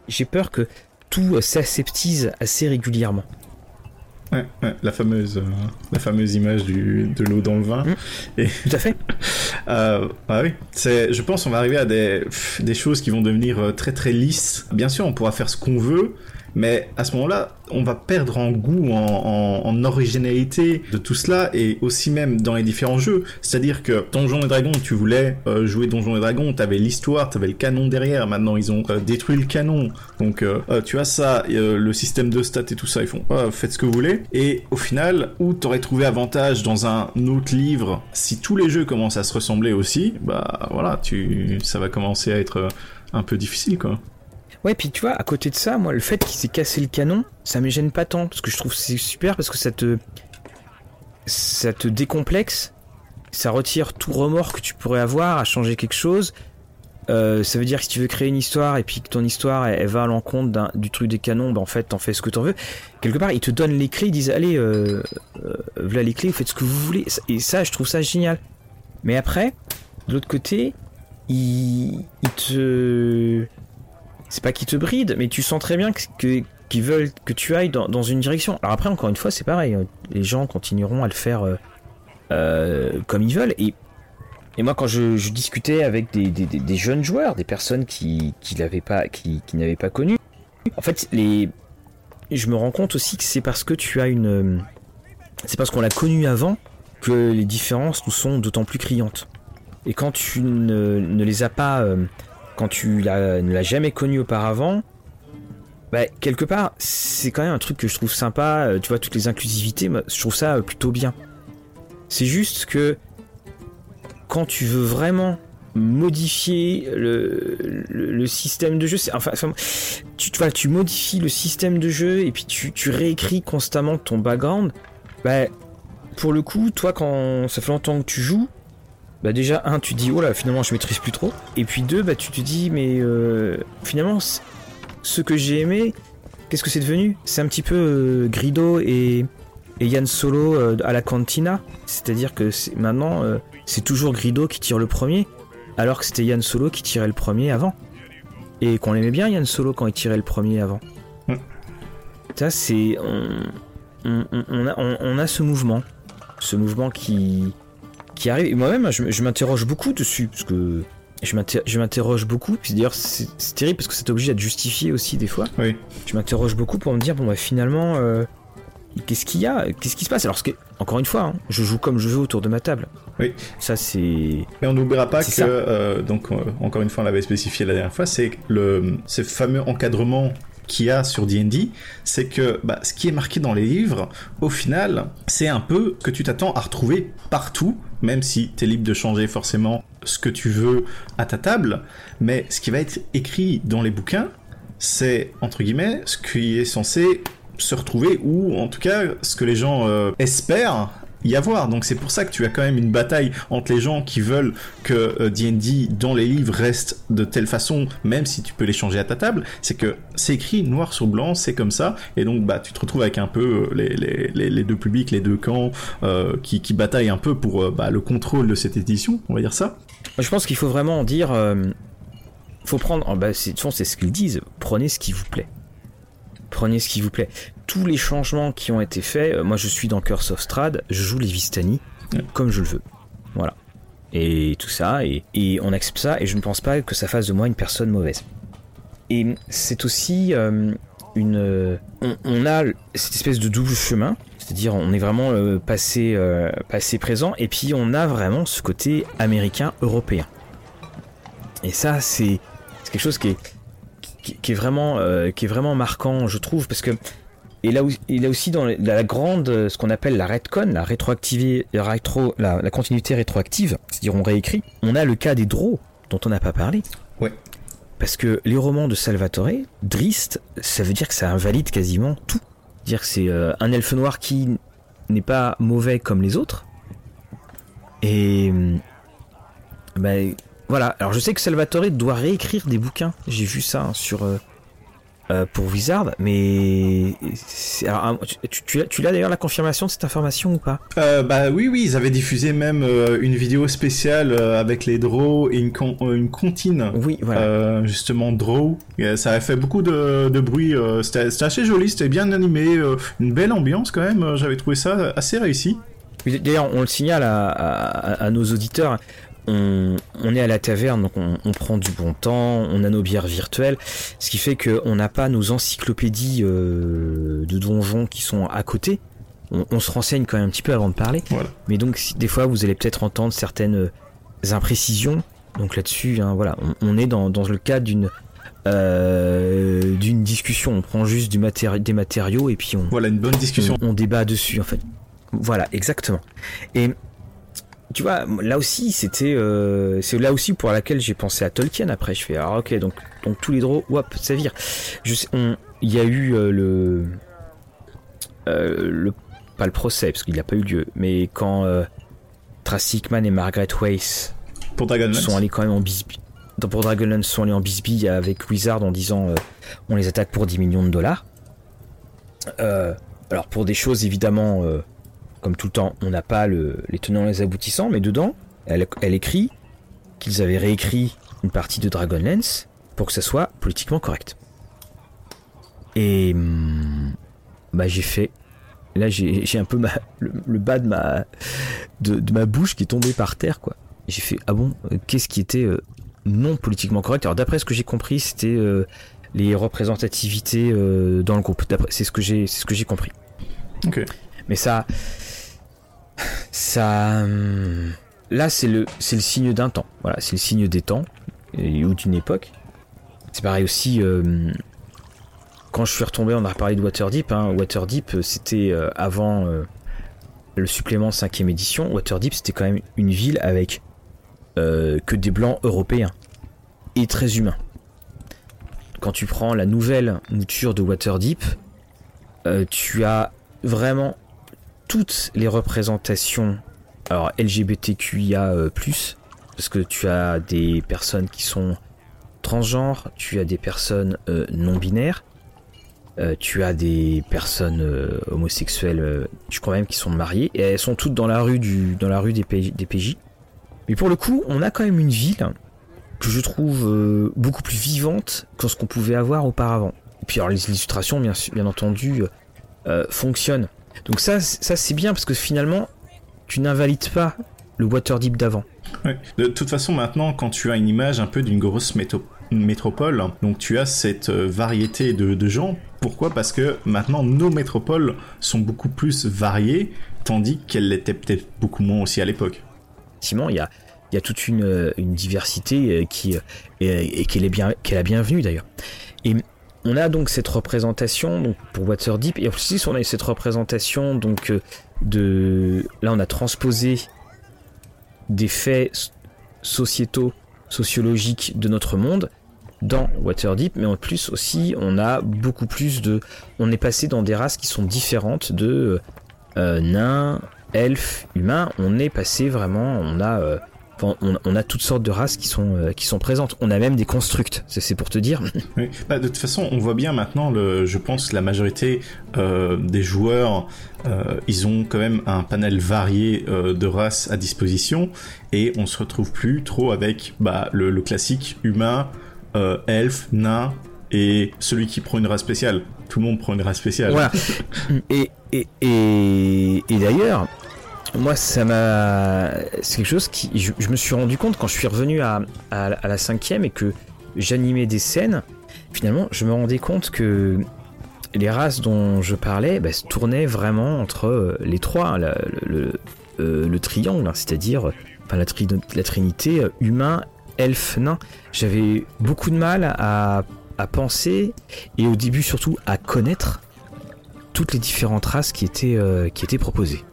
J'ai peur que tout euh, s'aseptise assez régulièrement. Ouais, ouais, la fameuse euh, la fameuse image du de l'eau dans le vin. Et Tout à fait. *laughs* Euh, bah oui, c'est, je pense qu'on va arriver à des, des choses qui vont devenir euh, très très lisses. Bien sûr, on pourra faire ce qu'on veut, mais à ce moment-là, on va perdre en goût, en, en, originalité de tout cela, et aussi même dans les différents jeux. C'est-à-dire que Donjons et Dragons, tu voulais euh, jouer Donjons et Dragons, t'avais l'histoire, t'avais le canon derrière, maintenant ils ont euh, détruit le canon. Donc euh, tu as ça, le système de stats et tout ça, ils font faites ce que vous voulez. Et au final, où t'aurais trouvé avantage dans un autre livre, si tous les jeux commencent à se ressembler aussi, bah voilà, tu, ça va commencer à être un peu difficile quoi. Ouais, puis tu vois, à côté de ça, moi, le fait qu'il s'est cassé le canon, ça me gêne pas tant, parce que je trouve que c'est super, parce que ça te. Ça te décomplexe, ça retire tout remords que tu pourrais avoir à changer quelque chose. Euh, ça veut dire que si tu veux créer une histoire et puis que ton histoire elle, va à l'encontre du truc des canons, ben en fait t'en fais ce que t'en veux. Quelque part ils te donnent les clés, ils disent allez, euh, euh, voilà les clés, faites ce que vous voulez. Et ça je trouve ça génial. Mais après, de l'autre côté, ils, ils te c'est pas qu'ils te brident, mais tu sens très bien que, que- qui veulent que tu ailles dans, une direction. Alors après, encore une fois, c'est pareil. Hein. Les gens continueront à le faire comme ils veulent. Et, moi, quand je, discutais avec des, jeunes joueurs, des personnes qui, n'avaient pas, connu, en fait, je me rends compte aussi que c'est parce que tu as une, c'est parce qu'on l'a connu avant que les différences nous sont d'autant plus criantes. Et quand tu ne, ne les as pas, euh, quand tu ne l'as jamais connu auparavant, bah, quelque part, c'est quand même un truc que je trouve sympa. Euh, tu vois, toutes les inclusivités, je trouve ça euh, plutôt bien. C'est juste que quand tu veux vraiment modifier le, système de jeu, enfin, tu, vois, tu modifies le système de jeu et puis tu, tu réécris constamment ton background. Bah, pour le coup, toi, quand ça fait longtemps que tu joues, bah déjà, un, tu dis, oh là, finalement, je maîtrise plus trop. Et puis deux, bah, tu te dis, mais euh, finalement, ce que j'ai aimé, qu'est-ce que c'est devenu? C'est un petit peu euh, Grido et, et Yann Solo euh, à la cantina. C'est-à-dire que maintenant, c'est toujours Grido qui tire le premier, alors que c'était Yann Solo qui tirait le premier avant. Et qu'on aimait bien Yann Solo quand il tirait le premier avant. Mm. Ça, c'est. On, a, on a ce mouvement ce mouvement qui, qui arrive. Et moi-même, je, m'interroge beaucoup dessus, parce que je m'interroge beaucoup. Puis d'ailleurs, c'est terrible parce que c'est obligé d'être justifié aussi des fois. Oui. Je m'interroge beaucoup pour me dire, bon, bah, finalement, euh, qu'est-ce qu'il y a Qu'est-ce qui se passe? Alors, que, encore une fois, hein, je joue comme je veux autour de ma table. Oui. Ça, c'est. Mais on n'oubliera pas que, euh, donc, euh, encore une fois, on l'avait spécifié la dernière fois, c'est le, ce fameux encadrement qu'il y a sur D&D, c'est que bah, ce qui est marqué dans les livres, au final, c'est un peu que tu t'attends à retrouver partout, même si tu es libre de changer forcément ce que tu veux à ta table, mais ce qui va être écrit dans les bouquins, c'est, entre guillemets, ce qui est censé se retrouver, ou en tout cas, ce que les gens euh, espèrent y avoir. Donc c'est pour ça que tu as quand même une bataille entre les gens qui veulent que D&D euh, dans les livres reste de telle façon, même si tu peux les changer à ta table. C'est que c'est écrit noir sur blanc, c'est comme ça, et donc bah tu te retrouves avec un peu euh, les, les, les, deux publics, les deux camps euh, qui, qui, bataillent un peu pour bah, le contrôle de cette édition, on va dire ça. Je pense qu'il faut vraiment dire, faut prendre, oh, bah, c'est ce qu'ils disent, prenez ce qui vous plaît. Prenez ce qui vous plaît tous les changements qui ont été faits, euh, moi je suis dans Curse of Strad, je joue les Vistani comme je le veux. Voilà. Et tout ça, et, on accepte ça, et je ne pense pas que ça fasse de moi une personne mauvaise. Et c'est aussi euh, une. On, a cette espèce de double chemin, c'est-à-dire on est vraiment euh, passé, passé présent, et puis on a vraiment ce côté américain-européen. Et ça, c'est quelque chose qui est, qui, est vraiment, qui est vraiment marquant, je trouve, parce que et là, il a aussi dans la grande, ce qu'on appelle la retcon, la rétroactivité, rétro, la, continuité rétroactive, c'est-à-dire on réécrit, on a le cas des draws, dont on n'a pas parlé. Ouais. Parce que les romans de Salvatore, Drist, ça veut dire que ça invalide quasiment tout. Dire que c'est euh, un elfe noir qui n'est pas mauvais comme les autres. Et ben voilà. Alors je sais que Salvatore doit réécrire des bouquins. J'ai vu ça hein, sur euh, euh, pour Wizard, mais alors, tu, tu, tu l'as d'ailleurs la confirmation de cette information ou pas? Euh, Bah oui, oui, ils avaient diffusé même euh, une vidéo spéciale avec les draws et une, une comptine. Oui, voilà. justement, draw. ça a fait beaucoup de, de bruit. c'était assez joli, c'était bien animé, une belle ambiance quand même. J'avais trouvé ça assez réussi. D'ailleurs, on le signale à, à, à, nos auditeurs on, est à la taverne, donc on, prend du bon temps, on a nos bières virtuelles, ce qui fait qu'on n'a pas nos encyclopédies euh, de donjons qui sont à côté. On, se renseigne quand même un petit peu avant de parler. Mais donc, des fois, vous allez peut-être entendre certaines euh, imprécisions. Donc là-dessus, hein, voilà, on, est dans, le cadre d'une euh, d'une discussion. On prend juste du des matériaux et puis on. Voilà une bonne discussion. On, on débat dessus en fait. Voilà, exactement. Et tu vois, là aussi, c'était, euh, c'est là aussi pour laquelle j'ai pensé à Tolkien. Après, je fais, alors ok, donc, donc tous les draws, hop, ça vire. Je il y a eu euh, le, euh, le, pas le procès parce qu'il n'a pas eu lieu, mais quand Tracy Hickman et Margaret Weiss pour sont allés quand même en bisbille, pour Dragonlance sont allés en bisbille avec Wizard en disant, on les attaque pour 10 millions de dollars. alors pour des choses évidemment comme tout le temps, on n'a pas les tenants et les aboutissants, mais dedans, elle, écrit qu'ils avaient réécrit une partie de Dragonlance pour que ça soit politiquement correct. Et hum, bah j'ai fait. Là j'ai un peu ma, le, bas de ma, de, ma bouche qui est tombé par terre quoi. J'ai fait ah bon qu'est-ce qui était non politiquement correct? Alors d'après ce que j'ai compris c'était les représentativités dans le groupe. C'est ce que j'ai c'est ce que j'ai compris. Ok. Mais ça ça hum, là c'est le c'est le signe d'un temps. Voilà c'est le signe des temps ou d'une époque. C'est pareil aussi, euh, quand je suis retombé, on a reparlé de Waterdeep. Hein. Waterdeep, euh, c'était euh, avant le supplément 5 édition. Waterdeep, c'était quand même une ville avec que des blancs européens et très humains. Quand tu prends la nouvelle mouture de Waterdeep, tu as vraiment toutes les représentations alors LGBTQIA+, parce que tu as des personnes qui sont transgenres, tu as des personnes euh, non binaires, euh, tu as des personnes euh, homosexuelles, je crois même qui sont mariées, et elles sont toutes dans la rue du, dans la rue des, PJ, Mais pour le coup, on a quand même une ville que je trouve beaucoup plus vivante que ce qu'on pouvait avoir auparavant. Et puis alors les illustrations, bien entendu, fonctionnent. Donc ça, ça c'est bien parce que finalement, tu n'invalides pas le Waterdeep d'avant. De toute façon, maintenant, quand tu as une image un peu d'une grosse métropole, donc tu as cette euh, variété de, gens. Pourquoi? Parce que maintenant, nos métropoles sont beaucoup plus variées, tandis qu'elles l'étaient peut-être beaucoup moins aussi à l'époque. Effectivement, il y a, il y a toute une, euh, diversité euh, qui et, qu'elle est bien qu'elle a bienvenue d'ailleurs. Et on a donc cette représentation donc pour Waterdeep et en plus on a cette représentation donc de là on a transposé des faits sociétaux, sociologiques de notre monde dans Waterdeep, mais en plus aussi on a beaucoup plus de... On est passé dans des races qui sont différentes de euh, nains, elfes, humains. On est passé vraiment, on a euh, on, a toutes sortes de races qui sont, euh, qui sont présentes. On a même des constructs, c'est pour te dire. *laughs* Oui. Bah, de toute façon, on voit bien maintenant, le, je pense, la majorité euh, des joueurs, euh, ils ont quand même un panel varié de races à disposition et on se retrouve plus trop avec bah, le, classique humain, elfe, nain et celui qui prend une race spéciale. Tout le monde prend une race spéciale. Voilà. *laughs* et, et, et, et d'ailleurs, moi, ça m'a. C'est quelque chose qui. Je, me suis rendu compte quand je suis revenu à, à, la cinquième et que j'animais des scènes. Finalement, je me rendais compte que les races dont je parlais bah, se tournaient vraiment entre euh, les trois, le, euh, le, triangle, hein, c'est-à-dire enfin, la, la, trinité euh, humain, elfe, nain. J'avais beaucoup de mal à, à penser et au début surtout à connaître toutes les différentes races qui étaient, qui étaient proposées.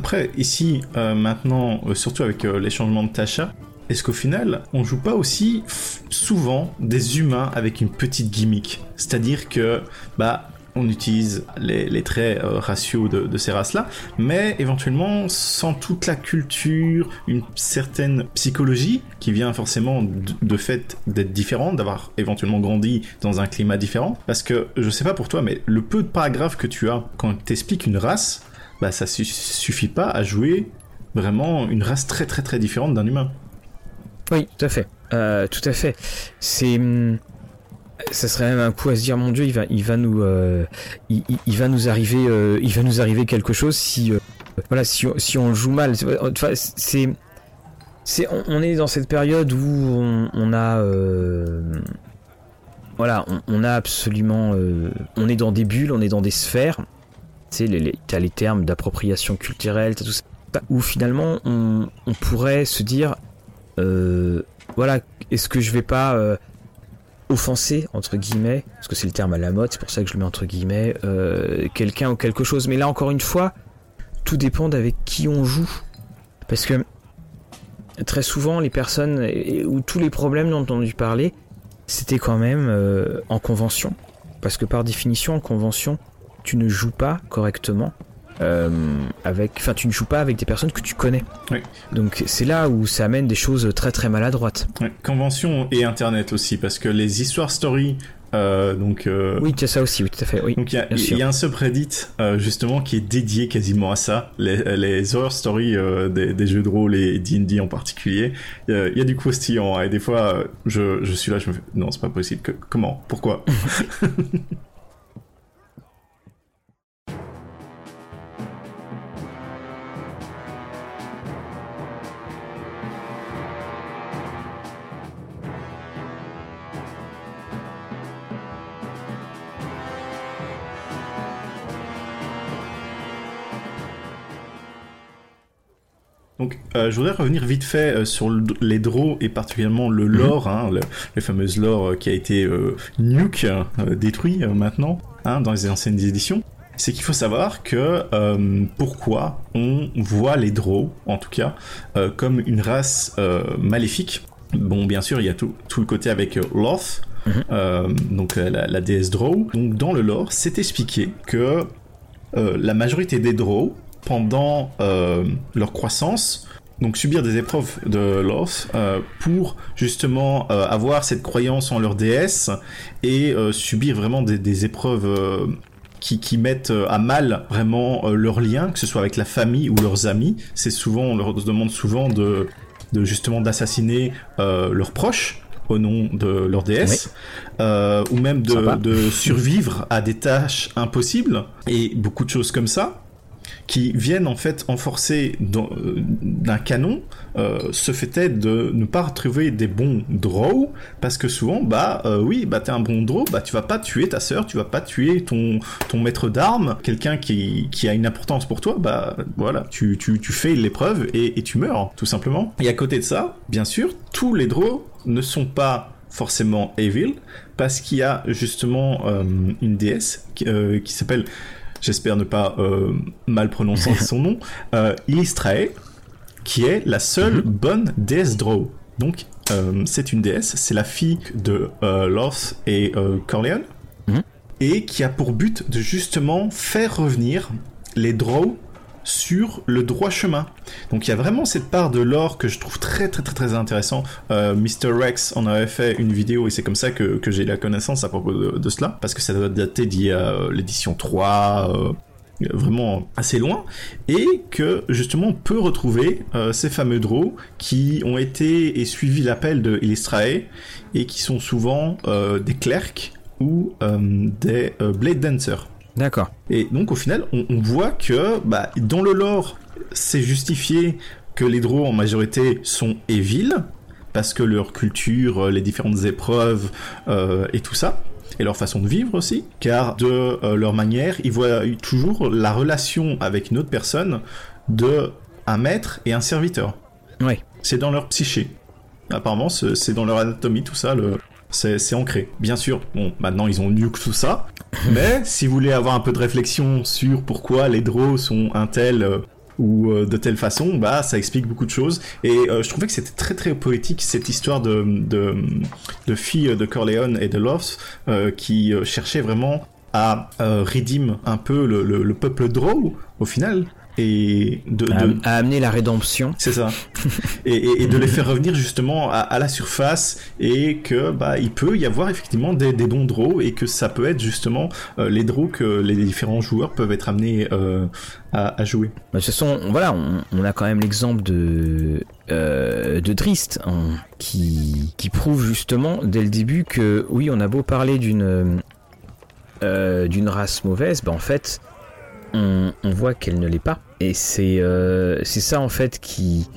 Après, ici, euh, maintenant, euh, surtout avec euh, les changements de Tasha, est-ce qu'au final, on joue pas aussi souvent des humains avec une petite gimmick? C'est-à-dire que, bah, on utilise les, traits ratios de, ces races-là, mais éventuellement sans toute la culture, une certaine psychologie qui vient forcément de, fait d'être différente, d'avoir éventuellement grandi dans un climat différent. Parce que, je sais pas pour toi, mais le peu de paragraphes que tu as quand tu expliques une race, bah ça suffit pas à jouer vraiment une race très très très différente d'un humain. Oui, tout à fait. Euh, tout à fait. C'est hum, ça serait même un coup à se dire mon dieu il va il va nous euh, il, va nous arriver euh, il va nous arriver quelque chose si voilà si, si on joue mal c'est c'est on, est dans cette période où on, a voilà on, a absolument on est dans des bulles on est dans des sphères tu sais, t'as les termes d'appropriation culturelle, tout ça, où finalement on, pourrait se dire, euh, voilà, est-ce que je vais pas euh, offenser, entre guillemets, parce que c'est le terme à la mode, c'est pour ça que je le mets entre guillemets, euh, quelqu'un ou quelque chose. Mais là, encore une fois, tout dépend d'avec qui on joue. Parce que très souvent, les personnes, ou tous les problèmes dont on a entendu parler, c'était quand même en convention. Parce que par définition, en convention, tu ne joues pas correctement. Euh, avec, enfin, tu ne joues pas avec des personnes que tu connais. Donc c'est là où ça amène des choses très très maladroites. Convention et internet aussi, parce que les histoires story euh, donc, euh, oui, tu as ça aussi, oui, tout à fait. Oui, donc il y, y, a un subreddit justement qui est dédié quasiment à ça, les, les horror stories des, des, jeux de rôle et D&D en particulier. Il y a du croustillant hein, et des fois je, je, suis là, je me fais non, c'est pas possible. comment? Pourquoi? *laughs* Donc, je voudrais revenir vite fait sur les draws et particulièrement le mhm. lore, hein, le, le fameux lore qui a été nuke, détruit maintenant hein, dans les anciennes éditions c'est qu'il faut savoir que euh, pourquoi on voit les Drow, en tout cas, euh, comme une race euh, maléfique. Bon, bien sûr, il y a tout, tout le côté avec Loth, mhm. donc la, déesse Drow. Donc dans le lore, c'est expliqué que la majorité des Drow, pendant leur croissance, donc subir des épreuves de Loth pour justement avoir cette croyance en leur déesse et subir vraiment des, des épreuves qui, mettent euh, à mal vraiment euh, leurs liens, que ce soit avec la famille ou leurs amis. C'est souvent, on leur demande souvent de, de justement d'assassiner euh, leurs proches au nom de leur déesse, ou même de, de, survivre à des tâches impossibles et beaucoup de choses comme ça qui viennent en fait enforcer euh, d'un canon euh, ce fait de ne pas trouver des bons draws parce que souvent bah euh, oui bah t'es un bon draw bah tu vas pas tuer ta sœur tu vas pas tuer ton maître d'armes quelqu'un qui, a une importance pour toi bah voilà tu, fais l'épreuve et, tu meurs tout simplement. Et à côté de ça bien sûr tous les draws ne sont pas forcément evil parce qu'il y a justement une déesse qui s'appelle j'espère ne pas euh, mal prononcer *laughs* son nom, euh, Illistrae, qui est la seule mhm. bonne déesse Drow. Donc, euh, c'est une déesse, c'est la fille de Loth et Corleone, mhm. et qui a pour but de justement faire revenir les Drow sur le droit chemin. Donc il y a vraiment cette part de l'or que je trouve très très très intéressant. Euh, Mr. Rex en avait fait une vidéo et c'est comme ça que, j'ai la connaissance à propos de, cela, parce que ça doit dater d'il euh, l'édition 3, euh, vraiment assez loin, et que justement on peut retrouver ces fameux draws qui ont été et suivi l'appel de Illustrae et qui sont souvent des clercs ou des blade dancers. D'accord. Et donc au final, on, voit que bah, dans le lore, c'est justifié que les Drow en majorité sont evil, parce que leur culture, euh, les différentes épreuves euh, et tout ça, et leur façon de vivre aussi, car de euh, leur manière, ils voient toujours la relation avec une autre personne de un maître et un serviteur. Oui. C'est dans leur psyché. Apparemment, c'est dans leur anatomie, tout ça, le, c'est ancré. Bien sûr, bon, maintenant ils ont nuke tout ça, *laughs* mais si vous voulez avoir un peu de réflexion sur pourquoi les draws sont un tel euh, ou euh, de telle façon, bah ça explique beaucoup de choses. Et euh, je trouvais que c'était très très poétique cette histoire de, de, de fille de Corleone et de Loth qui cherchait vraiment à redeem un peu le, le, le peuple draw au final et de, à, amener la rédemption. C'est ça. et, de les faire revenir justement à, la surface et que bah il peut y avoir effectivement des, des bons draws et que ça peut être justement euh, les draws que les différents joueurs peuvent être amenés euh, à, jouer. Bah, de toute façon, voilà, on, a quand même l'exemple de euh, de Drist hein, qui qui prouve justement dès le début que oui, on a beau parler d'une d'une race mauvaise, bah en fait on, voit qu'elle ne l'est pas. Et euh, c'est ça en fait qui.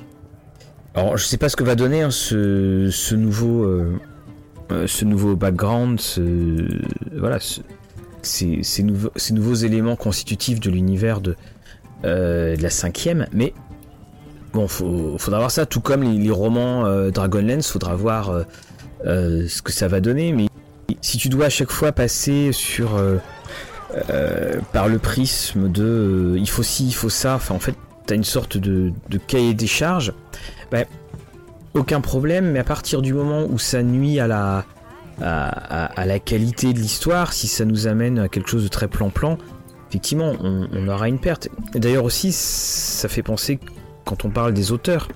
Alors je sais pas ce que va donner hein, ce, nouveau euh, euh, ce nouveau background, voilà, ces, nouveaux, ces nouveaux éléments constitutifs de l'univers de, de la cinquième, mais bon, faut, faudra voir ça, tout comme les, romans Dragonlance, faudra voir ce que ça va donner, mais si tu dois à chaque fois passer sur euh, par le prisme de euh, il faut ci, il faut ça, enfin en fait t'as une sorte de, cahier des charges, ben, aucun problème, mais à partir du moment où ça nuit à la, qualité de l'histoire, si ça nous amène à quelque chose de très plan-plan, effectivement on, aura une perte. D'ailleurs aussi ça fait penser quand on parle des auteurs.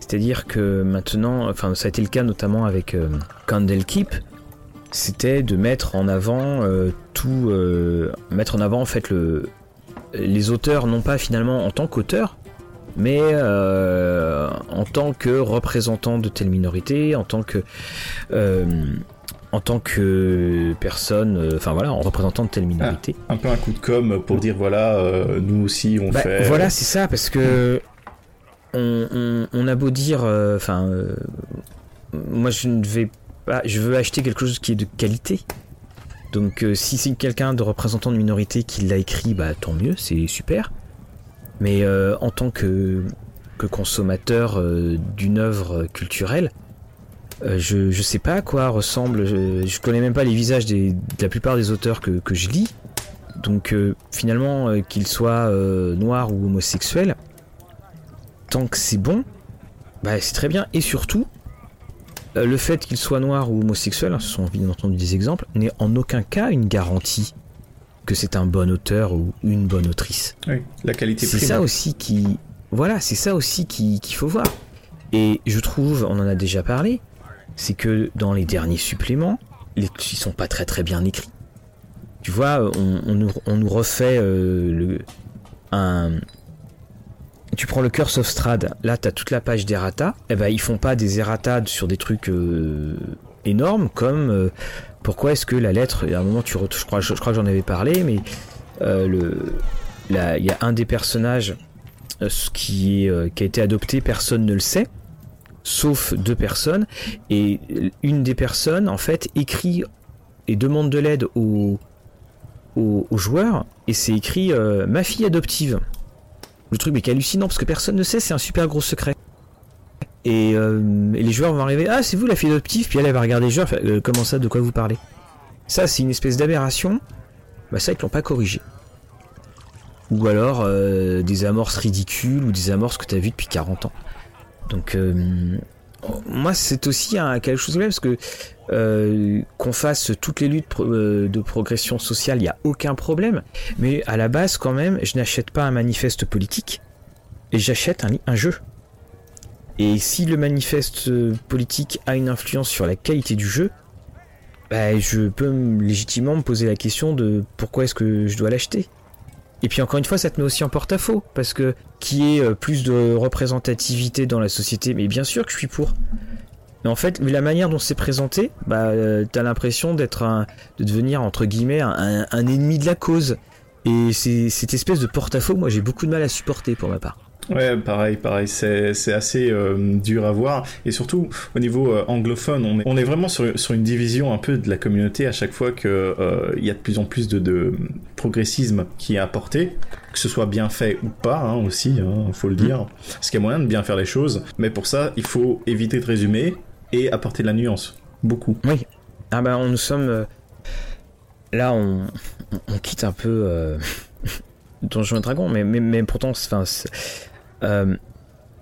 C'est-à-dire que maintenant, enfin ça a été le cas notamment avec euh, Candlekeep, c'était de mettre en avant euh, tout, euh, mettre en avant en fait le, les auteurs non pas finalement en tant qu'auteurs, mais euh, en tant que représentants de telle minorité, en tant que en tant que personne, enfin voilà, en représentant de telle minorité. Ah, un peu un coup de com pour dire voilà, nous aussi on bah, fait. Voilà, c'est ça, parce que on, on, a beau dire, enfin, moi je ne vais bah, je veux acheter quelque chose qui est de qualité. Donc euh, si c'est quelqu'un de représentant de minorité qui l'a écrit, bah tant mieux, c'est super. Mais euh, en tant que consommateur d'une œuvre culturelle, je, je sais pas à quoi ressemble, je, je connais même pas les visages de la plupart des auteurs que, que je lis, donc finalement qu'ils soient noirs ou homosexuels, tant que c'est bon, bah, c'est très bien. Et surtout, euh, le fait qu'il soit noir ou homosexuel, hein, ce sont bien entendu des exemples, n'est en aucun cas une garantie que c'est un bon auteur ou une bonne autrice. Oui, la qualité C'est ça aussi qui. Voilà, c'est ça aussi qu'il faut voir. Et je trouve, on en a déjà parlé, c'est que dans les derniers suppléments, les, ils sont pas très très bien écrits. Tu vois, on, nous, refait euh, le, un, tu prends le Curse of Strad, là tu as toute la page d'errata, et eh ben ils font pas des errata sur des trucs euh, énormes comme euh, pourquoi est-ce que la lettre, à un moment tu je crois, je, crois que j'en avais parlé, mais euh, il y a un des personnages qui, qui a été adopté, personne ne le sait, sauf deux personnes, et une des personnes en fait écrit et demande de l'aide aux, aux, joueurs, et c'est écrit ma fille adoptive. Le truc est hallucinant parce que personne ne sait, c'est un super gros secret. Euh, et, les joueurs vont arriver, ah c'est vous la fille adoptive, puis elle, va regarder les joueurs, euh, comment ça, de quoi vous parlez Ça c'est une espèce d'aberration, bah ça ils l'ont pas corrigé. Ou alors euh, des amorces ridicules ou des amorces que tu as vues depuis 40 ans. Donc moi c'est aussi quelque chose de même parce que euh, qu'on fasse toutes les luttes euh, de progression sociale, il n'y a aucun problème. Mais à la base, quand même, je n'achète pas un manifeste politique et j'achète un, jeu. Et si le manifeste politique a une influence sur la qualité du jeu, bah, je peux légitimement me poser la question de pourquoi est-ce que je dois l'acheter. Et puis encore une fois, ça te met aussi en porte-à-faux, parce que qui est euh, plus de représentativité dans la société, mais bien sûr que je suis pour. Mais en fait, la manière dont c'est présenté, bah, euh, t'as l'impression d'être un, de devenir entre guillemets un, ennemi de la cause. Et c'est cette espèce de porte-à-faux, moi j'ai beaucoup de mal à supporter pour ma part. Ouais, pareil, pareil, c'est assez euh, dur à voir. Et surtout, au niveau euh, anglophone, on est, on est vraiment sur, sur, une division un peu de la communauté à chaque fois qu'il euh, y a de plus en plus de, de, progressisme qui est apporté, que ce soit bien fait ou pas hein, aussi, il hein, faut le dire. Parce qu'il y a moyen de bien faire les choses, mais pour ça, il faut éviter de résumer et apporter de la nuance. Beaucoup. Oui. Ah ben, on, nous sommes... là, on, on, quitte un peu... *laughs* Donjons et Dragons, mais, mais, mais pourtant, enfin, euh,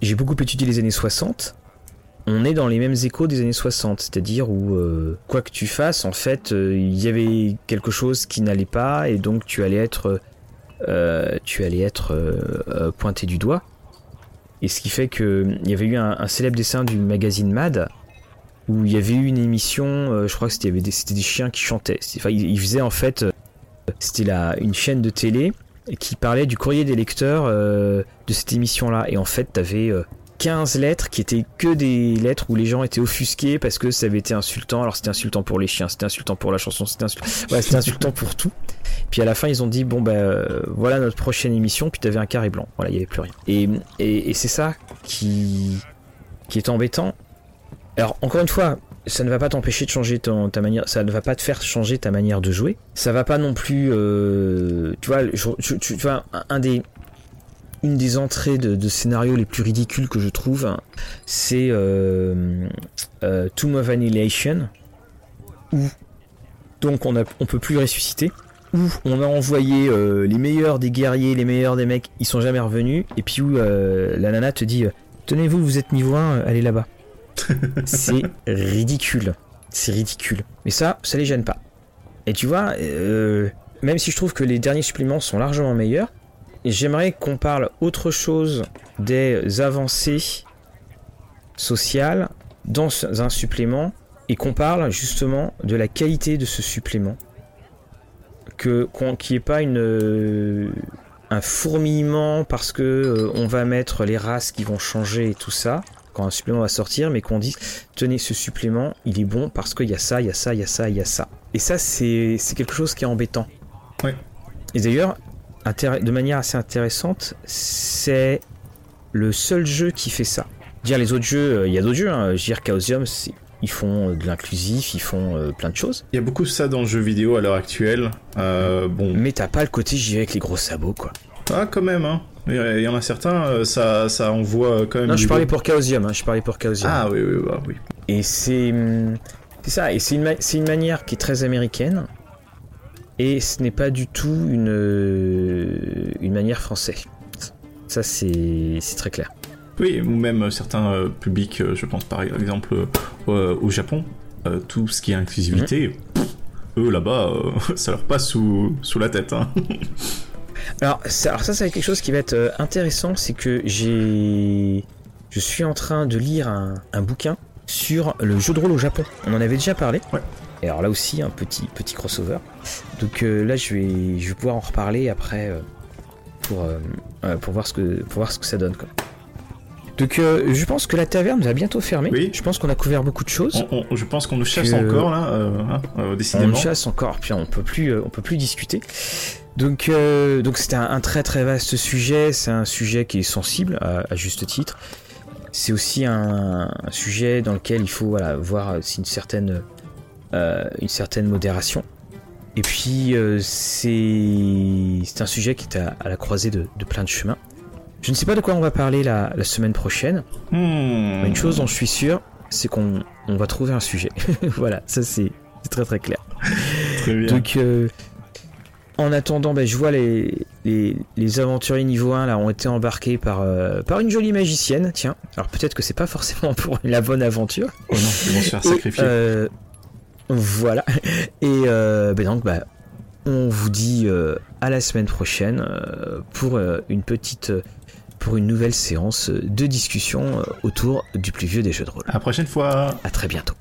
j'ai beaucoup étudié les années 60. On est dans les mêmes échos des années 60, c'est-à-dire où euh, quoi que tu fasses, en fait, euh, il y avait quelque chose qui n'allait pas et donc tu allais être, tu allais être pointé du doigt. Et ce qui fait que il y avait eu un, célèbre dessin du magazine Mad où il y avait eu une émission, je crois que c'était des, chiens qui chantaient. Enfin, ils, en fait, c'était une chaîne de télé qui parlait du courrier des lecteurs euh, de cette émission-là. Et en fait, t'avais 15 euh, lettres qui étaient que des lettres où les gens étaient offusqués parce que ça avait été insultant. Alors c'était insultant pour les chiens, c'était insultant pour la chanson, c'était insultant, *laughs* ouais, insultant pour tout. Puis à la fin, ils ont dit bon ben euh, voilà notre prochaine émission. Puis t'avais un carré blanc. Voilà, il y avait plus rien. Et, et, et c'est ça qui qui est embêtant. Alors encore une fois, ça ne va pas t'empêcher de changer ta manière, ça ne va pas te faire changer ta manière de jouer. Ça va pas non plus, euh, tu vois, tu, vois, un des, une des entrées de, de scénarios les plus ridicules que je trouve, hein, c'est euh, euh, Tomb of Annihilation, où donc on a, on peut plus ressusciter, où on a envoyé les meilleurs des guerriers, les meilleurs des mecs, ils sont jamais revenus, et puis où la nana te dit, tenez-vous, vous êtes niveau 1, allez là-bas *laughs* c'est ridicule. C'est ridicule. Mais ça, ça les gêne pas. Et tu vois, euh, même si je trouve que les derniers suppléments sont largement meilleurs, j'aimerais qu'on parle autre chose des avancées sociales dans un supplément et qu'on parle justement de la qualité de ce supplément. Que qu'il n'y ait pas une un fourmillement parce que euh, on va mettre les races qui vont changer et tout ça quand un supplément va sortir, mais qu'on dise tenez ce supplément, il est bon parce qu'il y a ça, il y a ça, il y a ça, il y a ça. Et ça, c'est quelque chose qui est embêtant. Et d'ailleurs, de manière assez intéressante, c'est le seul jeu qui fait ça. Dire les autres jeux, euh, il y a d'autres jeux, hein. je veux dire Chaosium, ils font de l'inclusif, ils font euh, plein de choses. Il y a beaucoup de ça dans le jeu vidéo à l'heure actuelle. Euh, bon. Mais t'as pas le côté j'y vais avec les gros sabots, quoi. Ah, quand même, hein. Il y en a certains, ça, ça envoie quand même. Non, je parlais pour Chaosium. Hein, je parlais pour Chaosium. Ah oui, oui, bah, oui. Et c'est. hum, C'est ça, et c'est une, une manière qui est très américaine. Et ce n'est pas du tout une, euh, une manière française. Ça, c'est très clair. Oui, ou même certains euh, publics, euh, je pense par exemple euh, au Japon, euh, tout ce qui est inclusivité, pff, eux là-bas, euh, *laughs* ça leur passe sous, sous la tête. Hein. *laughs* Alors ça, alors ça, quelque chose qui va être euh, intéressant, c'est que j'ai, je suis en train de lire un, un bouquin sur le jeu de rôle au Japon. On en avait déjà parlé. Ouais. Et alors là aussi, un petit petit crossover. Donc euh, là, je vais, je vais pouvoir en reparler après euh, pour euh, pour voir ce que pour voir ce que ça donne. Quoi. Donc je pense que la taverne va bientôt fermer. Oui. Je pense qu'on a couvert beaucoup de choses. On- on- je pense qu'on nous chasse Que- encore là, hein, On décidément. chasse encore, puis on peut plus, on peut plus discuter. Donc, euh, donc c'était un, un très très vaste sujet. C'est un sujet qui est sensible à, à juste titre. C'est aussi un, un sujet dans lequel il faut voilà, voir si une certaine, euh, une certaine modération. Et puis euh, c'est, c'est un sujet qui est à, à la croisée de, de plein de chemins. Je ne sais pas de quoi on va parler la, la semaine prochaine. Hmm. Mais Une chose dont je suis sûr, c'est qu'on on va trouver un sujet. *laughs* voilà, ça c'est c'est très très clair. Très bien. Donc, euh, en attendant, bah, je vois les, les, les aventuriers niveau 1 là, ont été embarqués par, euh, par une jolie magicienne. Tiens, alors peut-être que c'est pas forcément *laughs* pour la bonne aventure. Oh non, ils vont se faire Et, sacrifier. euh, voilà. Et euh, bah, donc, bah, on vous dit à la semaine prochaine pour une petite. pour une nouvelle séance de discussion autour du plus vieux des jeux de rôle. À la prochaine fois. À très bientôt.